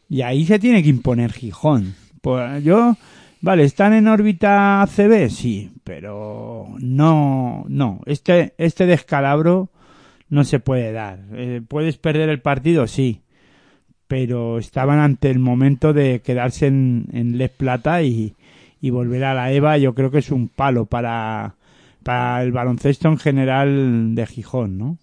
y ahí se tiene que imponer Gijón. Pues yo, vale, están en órbita ACB, sí, pero no, no, este, este descalabro no se puede dar. Eh, ¿Puedes perder el partido? Sí, pero estaban ante el momento de quedarse en, en Les Plata y, y volver a la EVA, yo creo que es un palo para, para el baloncesto en general de Gijón, ¿no?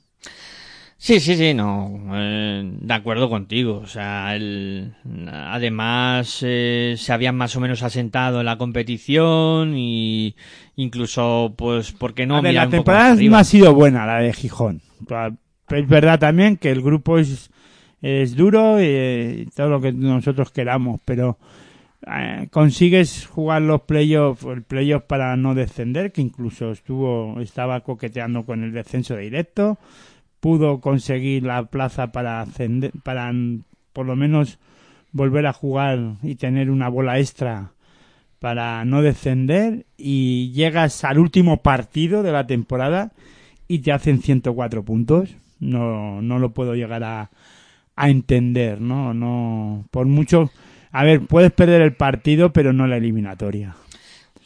Sí, sí, sí, no, eh, de acuerdo contigo. O sea, el, además eh, se habían más o menos asentado en la competición y incluso, pues, ¿por qué no A ver, la temporada no ha sido buena, la de Gijón. Es verdad también que el grupo es, es duro y todo lo que nosotros queramos, pero eh, consigues jugar los playoffs, el playoff para no descender, que incluso estuvo, estaba coqueteando con el descenso directo, pudo conseguir la plaza para ascender, para por lo menos volver a jugar y tener una bola extra para no descender y llegas al último partido de la temporada y te hacen 104 puntos. No, no lo puedo llegar a, a entender, ¿no? No, por mucho, a ver, puedes perder el partido, pero no la eliminatoria.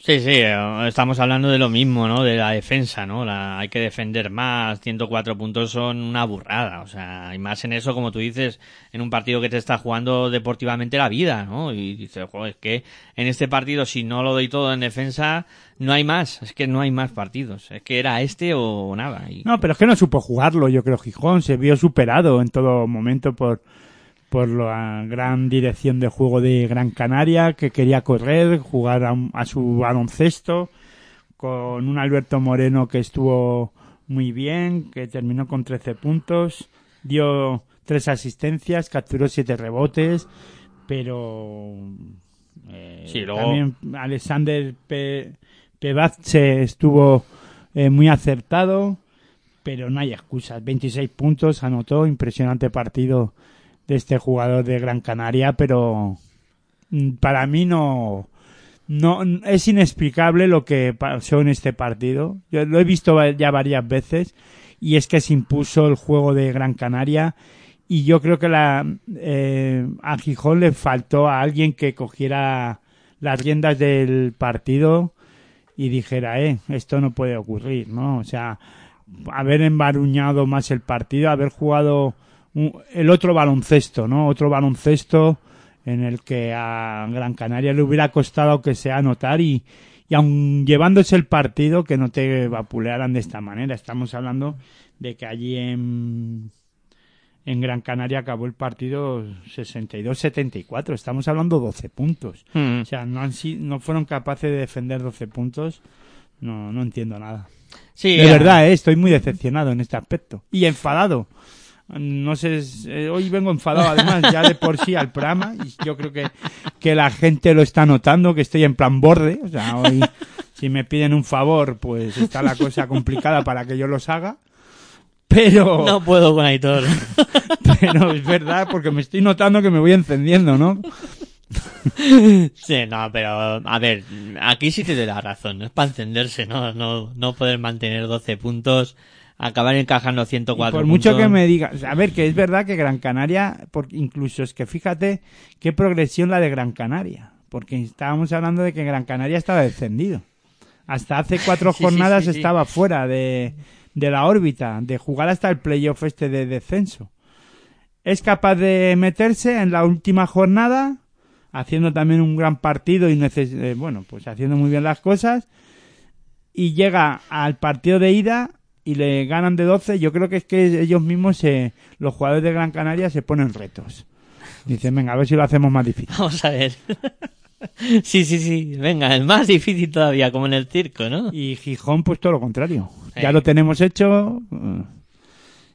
Sí, sí, eh, estamos hablando de lo mismo, ¿no? De la defensa, ¿no? La, hay que defender más, 104 puntos son una burrada, o sea, y más en eso, como tú dices, en un partido que te está jugando deportivamente la vida, ¿no? Y dices, joder, es que en este partido, si no lo doy todo en defensa, no hay más, es que no hay más partidos, es que era este o nada. Y... No, pero es que no supo jugarlo, yo creo, Gijón, se vio superado en todo momento por, por la gran dirección de juego de Gran Canaria, que quería correr, jugar a, a su baloncesto, con un Alberto Moreno que estuvo muy bien, que terminó con 13 puntos, dio tres asistencias, capturó siete rebotes, pero eh, Sí, luego- también Alexander Pe estuvo eh, muy acertado, pero no hay excusas. 26 puntos anotó, impresionante partido de este jugador de Gran Canaria, pero mm, para mí no, no es inexplicable lo que pasó en este partido. Yo lo he visto ya varias veces y es que se impuso el juego de Gran Canaria y yo creo que la, eh, a Gijón le faltó a alguien que cogiera las riendas del partido y dijera, eh, esto no puede ocurrir, ¿no? O sea, haber embaruñado más el partido, haber jugado el otro baloncesto, ¿no? Otro baloncesto en el que a Gran Canaria le hubiera costado que sea anotar y, y aun llevándose el partido que no te vapulearan de esta manera. Estamos hablando de que allí en, en Gran Canaria acabó el partido 62-74. Estamos hablando 12 puntos. Mm. O sea, no, han, no fueron capaces de defender 12 puntos. No, no entiendo nada. Sí, De verdad, eh, estoy muy decepcionado en este aspecto. Y enfadado. No sé, eh, hoy vengo enfadado además ya de por sí al programa y yo creo que, que la gente lo está notando, que estoy en plan borde. O sea, hoy si me piden un favor, pues está la cosa complicada para que yo los haga. Pero, No puedo con Aitor. pero es verdad porque me estoy notando que me voy encendiendo, ¿no? Sí, no, pero a ver, aquí sí te doy la razón, no es para encenderse, ¿no? No, no poder mantener 12 puntos, acabar encajando Y 104 por mucho puntos. que me digas, a ver, que es verdad que Gran Canaria, por, incluso es que fíjate qué progresión la de Gran Canaria, porque estábamos hablando de que Gran Canaria estaba descendido. Hasta hace cuatro Sí, jornadas sí, sí. estaba fuera de, de la órbita, de jugar hasta el playoff este de descenso. Es capaz de meterse en la última jornada, haciendo también un gran partido y eh, bueno, pues haciendo muy bien las cosas y llega al partido de ida y le ganan de 12, yo creo que es que ellos mismos, se, los jugadores de Gran Canaria, se ponen retos. Dicen, venga, a ver si lo hacemos más difícil. Vamos a ver. sí, sí, sí, venga, es más difícil todavía, como en el circo, ¿no? Y Gijón, pues todo lo contrario. Ya Eh. lo tenemos hecho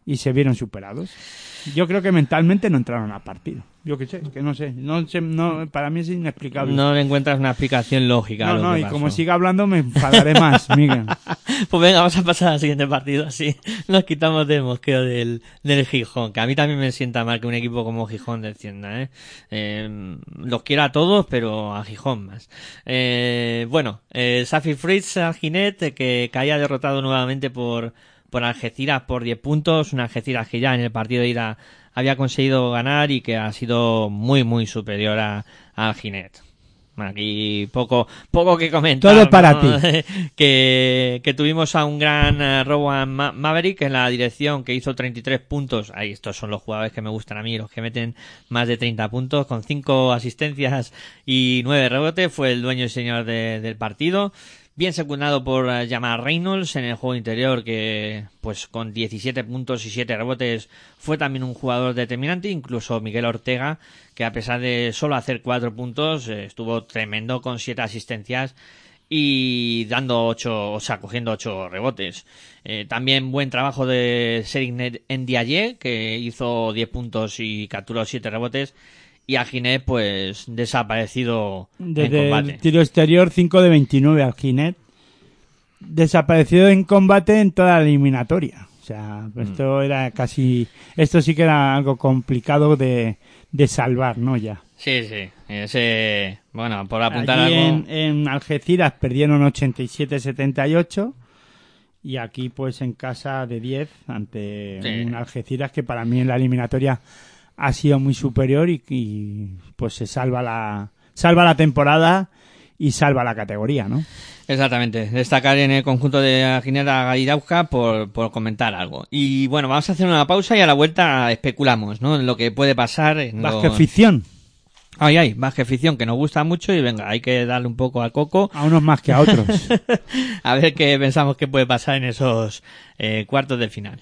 y se vieron superados. Yo creo que mentalmente no entraron al partido. Yo qué sé, que no sé. No sé no, para mí es inexplicable. No le encuentras una explicación lógica. a no, lo no, que y pasó. como siga hablando me enfadaré más, Miguel. Pues venga, vamos a pasar al siguiente partido, así nos quitamos del mosqueo del, del Gijón, que a mí también me sienta mal que un equipo como Gijón descienda, ¿eh? Eh, los quiero a todos, pero a Gijón más. Eh, bueno, eh, Safi Fritz Alginet, eh, que caía derrotado nuevamente por, por Algeciras por 10 puntos, una Algeciras que ya en el partido de ida había conseguido ganar y que ha sido muy, muy superior a, a Alginet. Aquí poco, poco que comentar. Todo para ¿no? ti. que, que tuvimos a un gran eh, Rowan Ma- Maverick en la dirección que hizo 33 puntos. Ahí estos son los jugadores que me gustan a mí, los que meten más de 30 puntos con 5 asistencias y 9 rebotes. Fue el dueño y señor de- del partido. Bien secundado por eh, Jamal Reynolds en el juego interior que pues con 17 puntos y 7 rebotes fue también un jugador determinante. Incluso Miguel Ortega que a pesar de solo hacer 4 puntos eh, estuvo tremendo con 7 asistencias y dando ocho, o sea, cogiendo ocho rebotes. Eh, también buen trabajo de Serignet Ndiaye, que hizo 10 puntos y capturó 7 rebotes. Y Aginet, pues, desaparecido en Desde combate. el tiro exterior, 5 de 29 al Ginet. Desaparecido en combate en toda la eliminatoria. O sea, Mm. esto era casi. Esto sí que era algo complicado de, de salvar, ¿no? Ya. Sí, sí. Ese, bueno, por apuntar Allí algo. en, en Algeciras perdieron 87-78 y aquí pues en casa de 10 ante Sí. un Algeciras que para mí en la eliminatoria ha sido muy superior y, y, pues se salva la salva la temporada y salva la categoría, ¿no? Exactamente. Destacar en el conjunto de Ginebra Gairauja por, por comentar algo. Y bueno, vamos a hacer una pausa y a la vuelta especulamos, ¿no? En lo que puede pasar en los- Vázquez ficción, Ay, ay, Vázquez ficción que nos gusta mucho y venga, hay que darle un poco al coco. a unos más que a otros. a ver qué pensamos que puede pasar en esos eh, cuartos de final.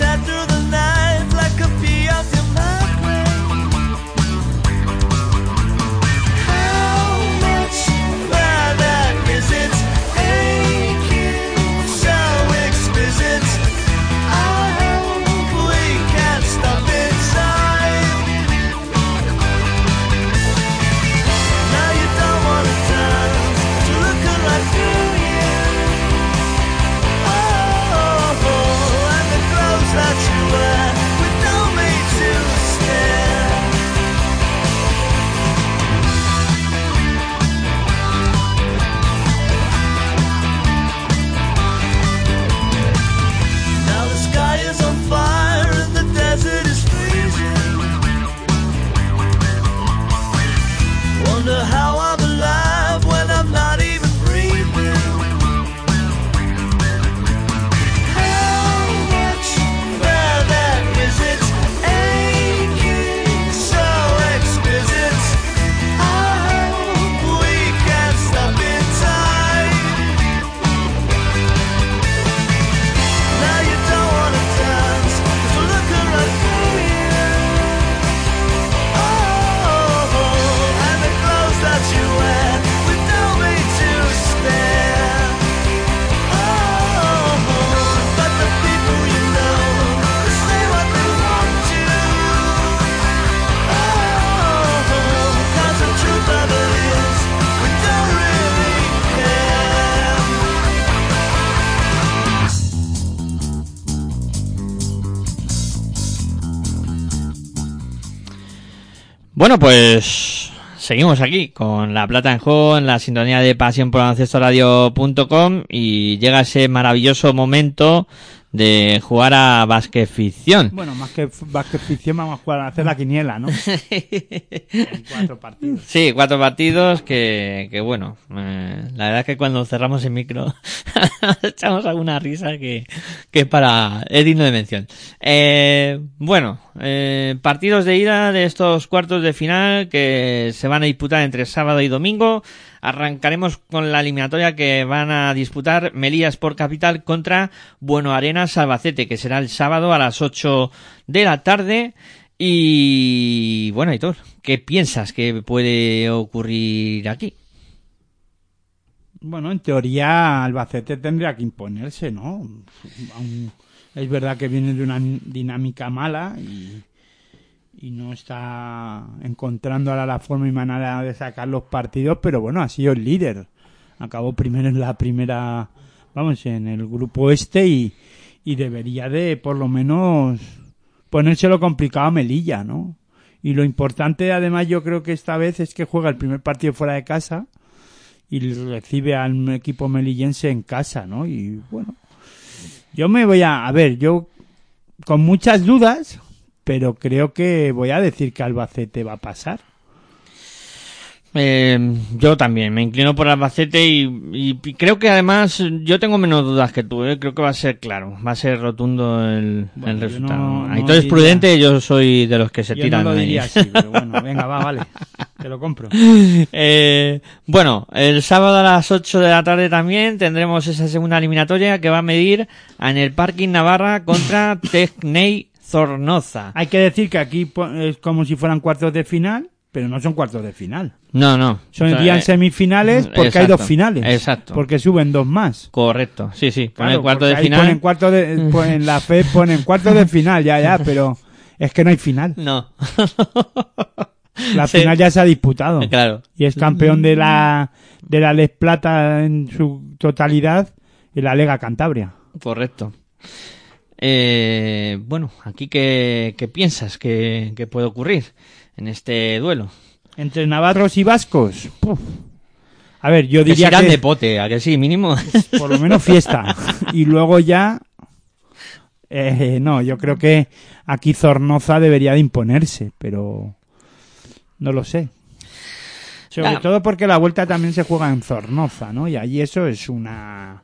sat through the night. Bueno, pues seguimos aquí con la plata en juego en la sintonía de pasión por radio.com y llega ese maravilloso momento de jugar a básquet ficción. Bueno, más que Vázquez ficción vamos a jugar a hacer la quiniela, ¿no? En cuatro partidos. Sí, cuatro partidos que, que bueno, eh, la verdad es que cuando cerramos el micro echamos alguna risa que, que para es digno de mención. Eh, bueno, eh, partidos de ida de estos cuartos de final que se van a disputar entre sábado y domingo. Arrancaremos con la eliminatoria que van a disputar Melilla Sport Capital contra Bueno Arenas Albacete, que será el sábado a las 8 de la tarde. Y bueno, Aitor, ¿qué piensas que puede ocurrir aquí? Bueno, en teoría Albacete tendría que imponerse, ¿no? Es verdad que viene de una dinámica mala y, y no está encontrando ahora la forma y manera de sacar los partidos, pero bueno, ha sido el líder. Acabó primero en la primera, vamos, en el grupo este y, y debería de por lo menos ponérselo complicado a Melilla, ¿no? Y lo importante, además, yo creo que esta vez es que juega el primer partido fuera de casa y recibe al equipo melillense en casa, ¿no? Y bueno, yo me voy a, a ver, yo con muchas dudas, pero creo que voy a decir que Albacete va a pasar. Eh, yo también, me inclino por Albacete y, y creo que además yo tengo menos dudas que tú, ¿eh? creo que va a ser claro, va a ser rotundo el, Bueno, el yo resultado. no- no Ahí todo es diría- prudente, yo soy de los que se Yo tiran. no lo diría así, pero bueno, venga, va, vale, te lo compro. Eh, bueno, el sábado a las 8 de la tarde también tendremos esa segunda eliminatoria que va a medir en el Parking Navarra contra Tecnei Zornoza. Hay que decir que aquí es como si fueran cuartos de final, pero no son cuartos de final. No, no. Son O sea, días eh, semifinales porque hay dos finales. exacto. Porque suben dos más. Correcto, sí, sí. Claro, el cuarto de ahí final. Ponen cuarto de, ponen la fe ponen cuartos de final, ya, ya, pero es que no hay final. No. La Sí. final ya se ha disputado. Claro. Y es campeón de la, de la Les Plata en su totalidad y la Lega Cantabria. Correcto. Eh, bueno, aquí qué, qué piensas que, que puede ocurrir en este duelo. Entre navarros y vascos. puf. A ver, yo Que diría serán que de pote, a que sí, mínimo. por lo menos fiesta. y luego ya... eh, no, yo creo que aquí Zornoza debería de imponerse, pero no lo sé. Sobre todo porque la vuelta también se juega en Zornoza, ¿no? Y allí eso es una...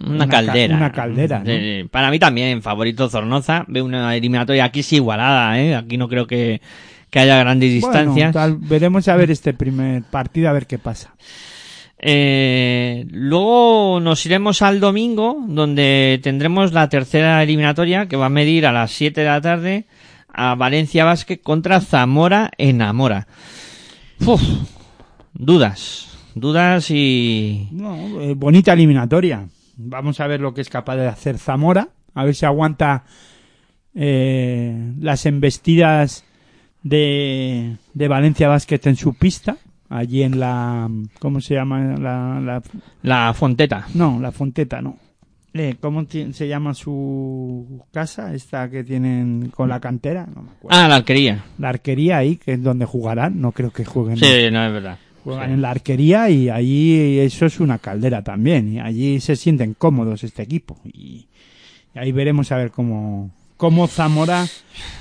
Una, Una ca- caldera. una caldera, ¿no? Sí, para mí también, favorito Zornoza. Veo una eliminatoria aquí sí igualada, ¿eh? Aquí no creo que, que haya grandes Bueno, distancias. tal- veremos a ver este primer partido, a ver qué pasa. Eh, luego nos iremos al domingo, donde tendremos la tercera eliminatoria que va a medir a las 7 de la tarde a Valencia Basket contra Zamora en Amora. Uf, dudas, dudas y... No, eh, bonita eliminatoria. Vamos a ver lo que es capaz de hacer Zamora, a ver si aguanta eh, las embestidas de, de Valencia Basket en su pista, allí en la... ¿Cómo se llama? La, la- La Fonteta. no, la Fonteta, no. Eh, ¿Cómo se llama su casa? Esta que tienen con la cantera, no me acuerdo. Ah, la alquería. La arquería ahí, que es donde jugarán, no creo que jueguen Sí, no es verdad. Juegan Sí. en la arquería y allí eso es una caldera también. Y allí se sienten cómodos este equipo. Y, y ahí veremos a ver cómo, cómo Zamora,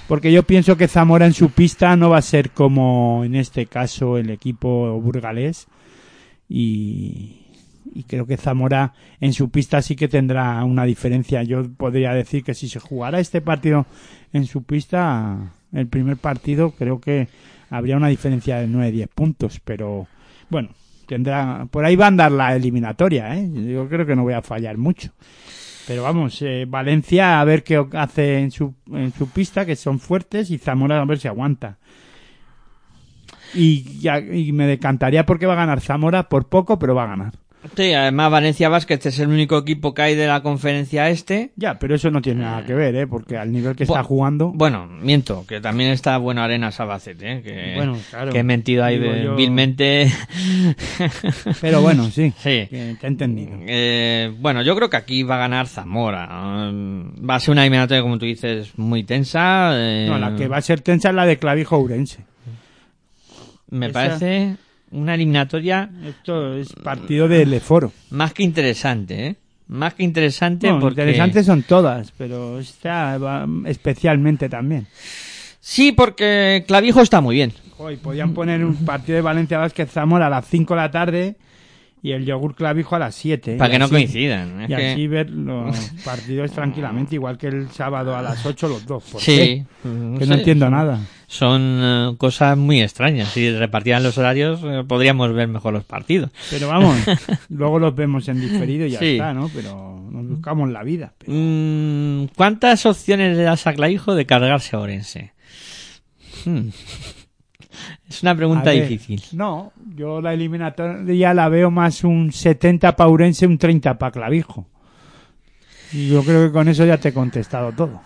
porque yo pienso que Zamora en su pista no va a ser como en este caso el equipo burgalés. Y, y creo que Zamora en su pista sí que tendrá una diferencia. Yo podría decir que si se jugara este partido en su pista, el primer partido, creo que habría una diferencia de 9-10 puntos, pero bueno, tendrá por ahí va a andar la eliminatoria, ¿eh? Yo creo que no voy a fallar mucho. Pero vamos, eh, Valencia a ver qué hace en su, en su pista, que son fuertes, y Zamora a ver si aguanta. Y, ya- y me decantaría porque va a ganar Zamora por poco, pero va a ganar. Sí, además Valencia Basket es el único equipo que hay de la conferencia este. Ya, pero eso no tiene nada que ver, ¿eh? Porque al nivel que está jugando... Bueno, miento, que también está bueno Arenas Albacete, ¿eh? que, Bueno, claro. que he mentido ahí de- yo- vilmente. Pero bueno, sí. Sí. que te he entendido. Eh, bueno, yo creo que aquí va a ganar Zamora. Va a ser una eliminatoria, como tú dices, muy tensa. eh, No, la que va a ser tensa es la de Clavijo Ourense. Me esa- parece una eliminatoria Esto es partido de Leforo. más que interesante, ¿eh? Más que interesante Bueno, porque... interesantes son todas, pero esta especialmente también. Sí, porque Clavijo está muy bien. Hoy podían poner un partido de Valencia Vázquez Zamora a las 5 de la tarde y el yogur clavijo a las 7. Para que no así- coincidan. es Y que- así ver los partidos tranquilamente, igual que el sábado a las 8 los dos. ¿Por Sí. qué? Que no sí. entiendo nada. Son eh, cosas muy extrañas. Si repartieran los horarios, eh, podríamos ver mejor los partidos. Pero vamos, luego los vemos en diferido y ya Sí. está, ¿no? Pero nos buscamos la vida. Pero- Mm, ¿Cuántas opciones le das a Clavijo de cargarse a Orense? Hmm. Es una pregunta ver, difícil. No, yo la eliminatoria la veo más un 70 pa' Urense, un 30 pa' Clavijo. Y yo creo que con eso ya te he contestado todo.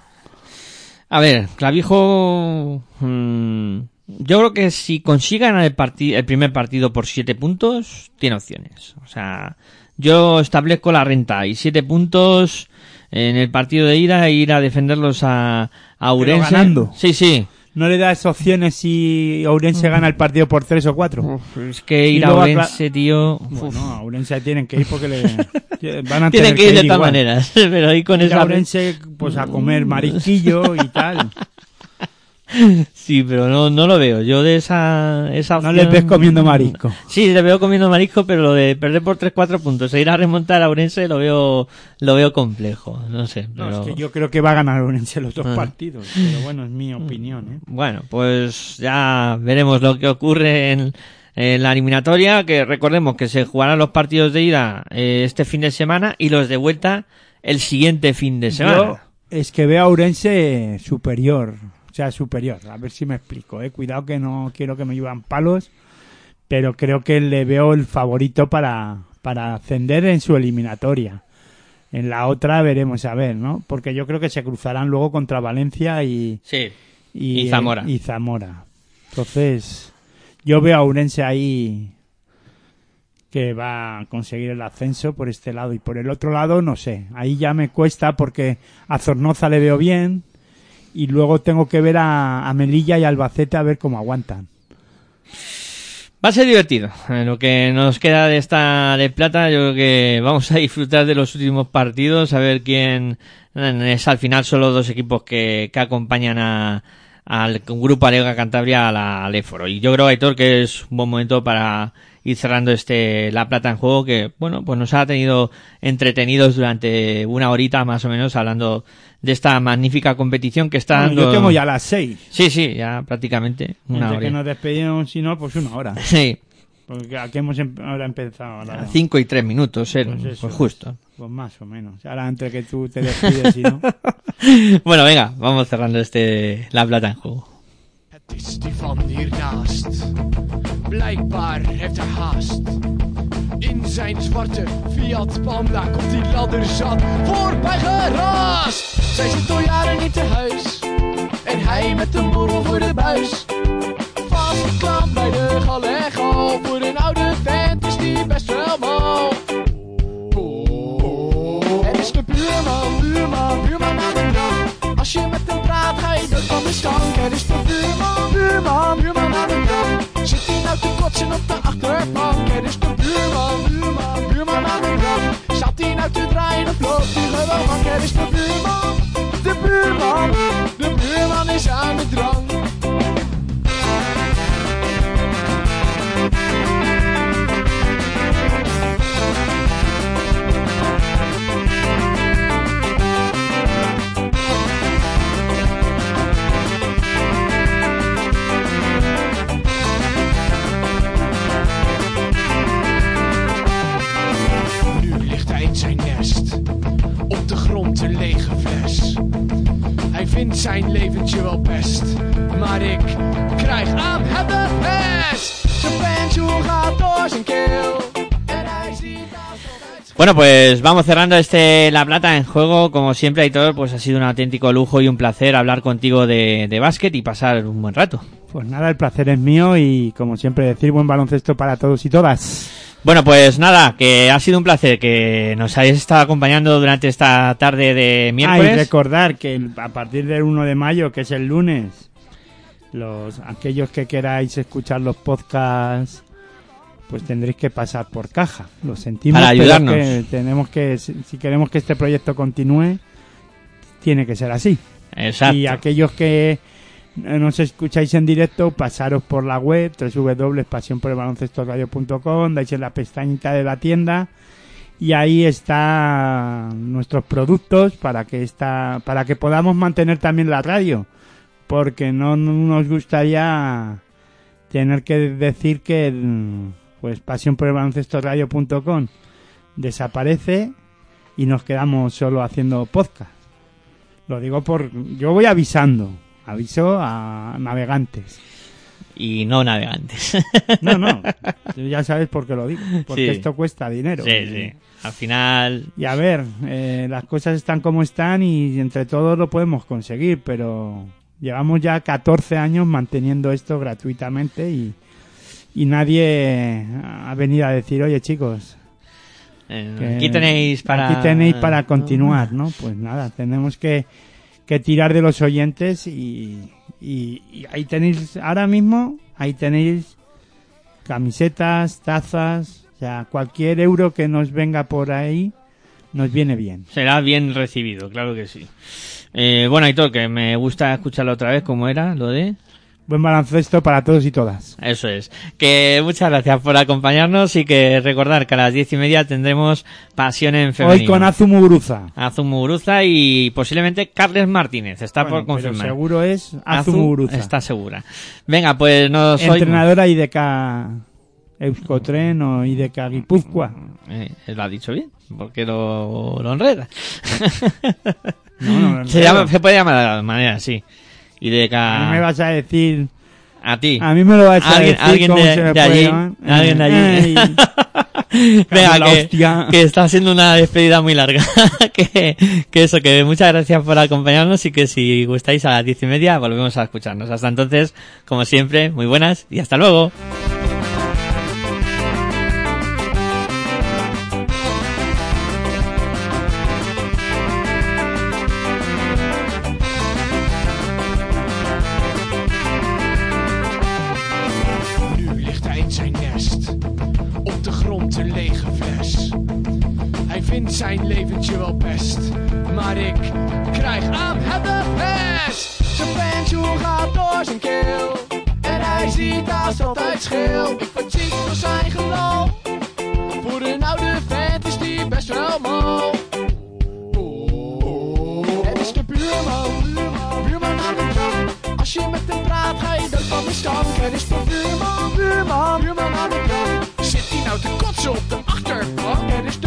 A ver, Clavijo. mm, yo creo que si consigan el, el primer partido por siete puntos, tiene opciones. O sea, yo establezco la renta y siete puntos en el partido de ida e ir a defenderlos a, a Ourense. ganando. Sí, sí. ¿No le das opciones si Ourense gana el partido por tres o cuatro? Uf, es que Y ir a luego Ourense, tío. Bueno, a Ourense tienen que ir porque le van a Tienen tener que ir de todas igual. maneras, pero ahí con Ir a esa... Ourense pues a comer marisquillo y tal. Sí, pero no, no lo veo. Yo de esa, esa No opción- les ves comiendo marisco. Sí, le veo comiendo marisco, pero lo de perder por 3-4 puntos e ir a remontar a Ourense lo veo, lo veo complejo. No sé, No, es que yo creo que va a ganar Ourense los dos Ah. partidos. Pero bueno, es mi opinión, ¿eh? Bueno, pues ya veremos lo que ocurre en, en la eliminatoria, que recordemos que se jugarán los partidos de ida eh, este fin de semana y los de vuelta el siguiente fin de semana. Yo es que veo a Ourense superior. Sea, superior. A ver si me explico, ¿eh? Cuidado que no quiero que me llevan palos. Pero creo que le veo el favorito para, para ascender en su eliminatoria. En la otra veremos a ver, ¿no? Porque yo creo que se cruzarán luego contra Valencia y, Sí. y, Y Zamora. y Zamora. Entonces, yo veo a Ourense ahí que va a conseguir el ascenso por este lado y por el otro lado no sé. Ahí ya me cuesta porque a Zornoza le veo bien y luego tengo que ver a, Melilla y Albacete a ver cómo aguantan. Va a ser divertido. En lo que nos queda de esta de plata, yo creo que vamos a disfrutar de los últimos partidos, a ver quién es al final solo dos equipos que, que acompañan a, al grupo Alega Cantabria al Éforo. Y yo creo, Aitor, que es un buen momento para ir cerrando este La Plata en juego que, bueno, pues nos ha tenido entretenidos durante una horita más o menos hablando de esta magnífica competición que está Bueno, yo dando... tengo ya las seis. Sí, sí, ya prácticamente una Entre hora. que nos despedimos, si no, pues una hora. Sí, Porque aquí hemos em- ahora empezado. Ahora, a 5 y 3 minutos, eh, Pues pues, justo. Pues más o menos. Ahora entre que tú te despides y no. Bueno, venga, vamos cerrando este La Plata en juego. Het is die van hiernaast. Blijkbaar heeft hij haast. In zijn zwarte Fiat Panda komt die ladder zat voorbij geraast. Zij zit al jaren niet te huis. En hij met een borrel voor de buis. Vastgeklampt bij de galego. Voor een oude vent is die best wel mal. Er is de buurman, buurman, buurman aan de. Als je met hem dood van de stank. Er is de buurman, buurman, buurman aan de drank. Zit hij nou te kotsen op de achterbank? Er is de buurman, buurman, buurman aan de drank. Zat hij nou te draaien of loopt hij gewoon mank? Er is de buurman, de buurman, de buurman is aan de drank. Fles. Hij vindt zijn leventje wel best. Maar ik krijg aan hem de pest. Zijn pensioen gaat door zijn keel. Het Bueno, pues vamos cerrando este La Plata en juego. Como siempre, Aitor, pues ha sido un auténtico lujo y un placer hablar contigo de, de básquet y pasar un buen rato. Pues nada, el placer es mío y como siempre decir buen baloncesto para todos y todas. Bueno, pues nada, que ha sido un placer que nos hayáis estado acompañando durante esta tarde de Ah, y miércoles. recordar que a partir del 1 de mayo, que es el lunes, los aquellos que queráis escuchar los podcasts, pues tendréis que pasar por caja. Lo sentimos. Para ayudarnos. que tenemos que, si queremos que este proyecto continúe, tiene que ser así. Exacto. Y aquellos que nos escucháis en directo, pasaros por la web www.pasionporelbaloncestoradio.com, dais en la pestañita de la tienda y ahí están nuestros productos para que esta, para que podamos mantener también la radio, porque no nos gustaría tener que decir que pues pasionporelbaloncestoradio.com desaparece y nos quedamos solo haciendo podcast. Lo digo por. Yo voy avisando. Aviso a navegantes. Y no navegantes. No, no. ya sabes por qué lo digo. Porque Sí. esto cuesta dinero. sí, sí. Al final, Y a ver, eh, las cosas están como están y entre todos lo podemos conseguir, pero llevamos ya 14 años manteniendo esto gratuitamente y, y nadie ha venido a decir, oye chicos, Eh, aquí tenéis para... aquí tenéis para continuar, ¿no? Pues nada, tenemos que, que tirar de los oyentes y, y, ahí tenéis, ahora mismo, ahí tenéis camisetas, tazas, o sea, cualquier euro que nos venga por ahí nos viene bien. Será bien recibido, claro que sí. Eh, bueno, Aitor, que me gusta escucharlo otra vez, como era lo de... Buen baloncesto para todos y todas. Eso es. Que muchas gracias por acompañarnos y que recordar que a las diez y media tendremos Pasión en Femenino. Hoy con Azumuguruza. Azumuguruza y posiblemente Carles Martínez. Está Bueno, por pero confirmar. seguro es Azu Azumuguruza. Está segura. Venga, pues nos oímos. Entrenadora IDK Euskotren o IDK Guipúzcoa. Eh, lo ha dicho bien, porque lo, lo enreda. No, no, no, se, no. llama- se puede llamar de la manera, sí. Y de A mí me vas a decir... A ti. A mí me lo vas a decir alguien de- se me de allí, alguien de allí. Venga, que, que está siendo una despedida muy larga. que, que eso, que muchas gracias por acompañarnos y que si gustáis a las diez y media volvemos a escucharnos. Hasta entonces, como siempre, muy buenas y hasta luego. Scheel. Ik word ziek van zijn geloof. Voor een oude vent is die best wel mal. Het is de buurman, buurman aan de drank. Als je met hem praat, ga je dood van de stank. Het is de buurman, buurman, buurman aan de drank. Zit hij nou te kotsen op de achterbank? Het is de.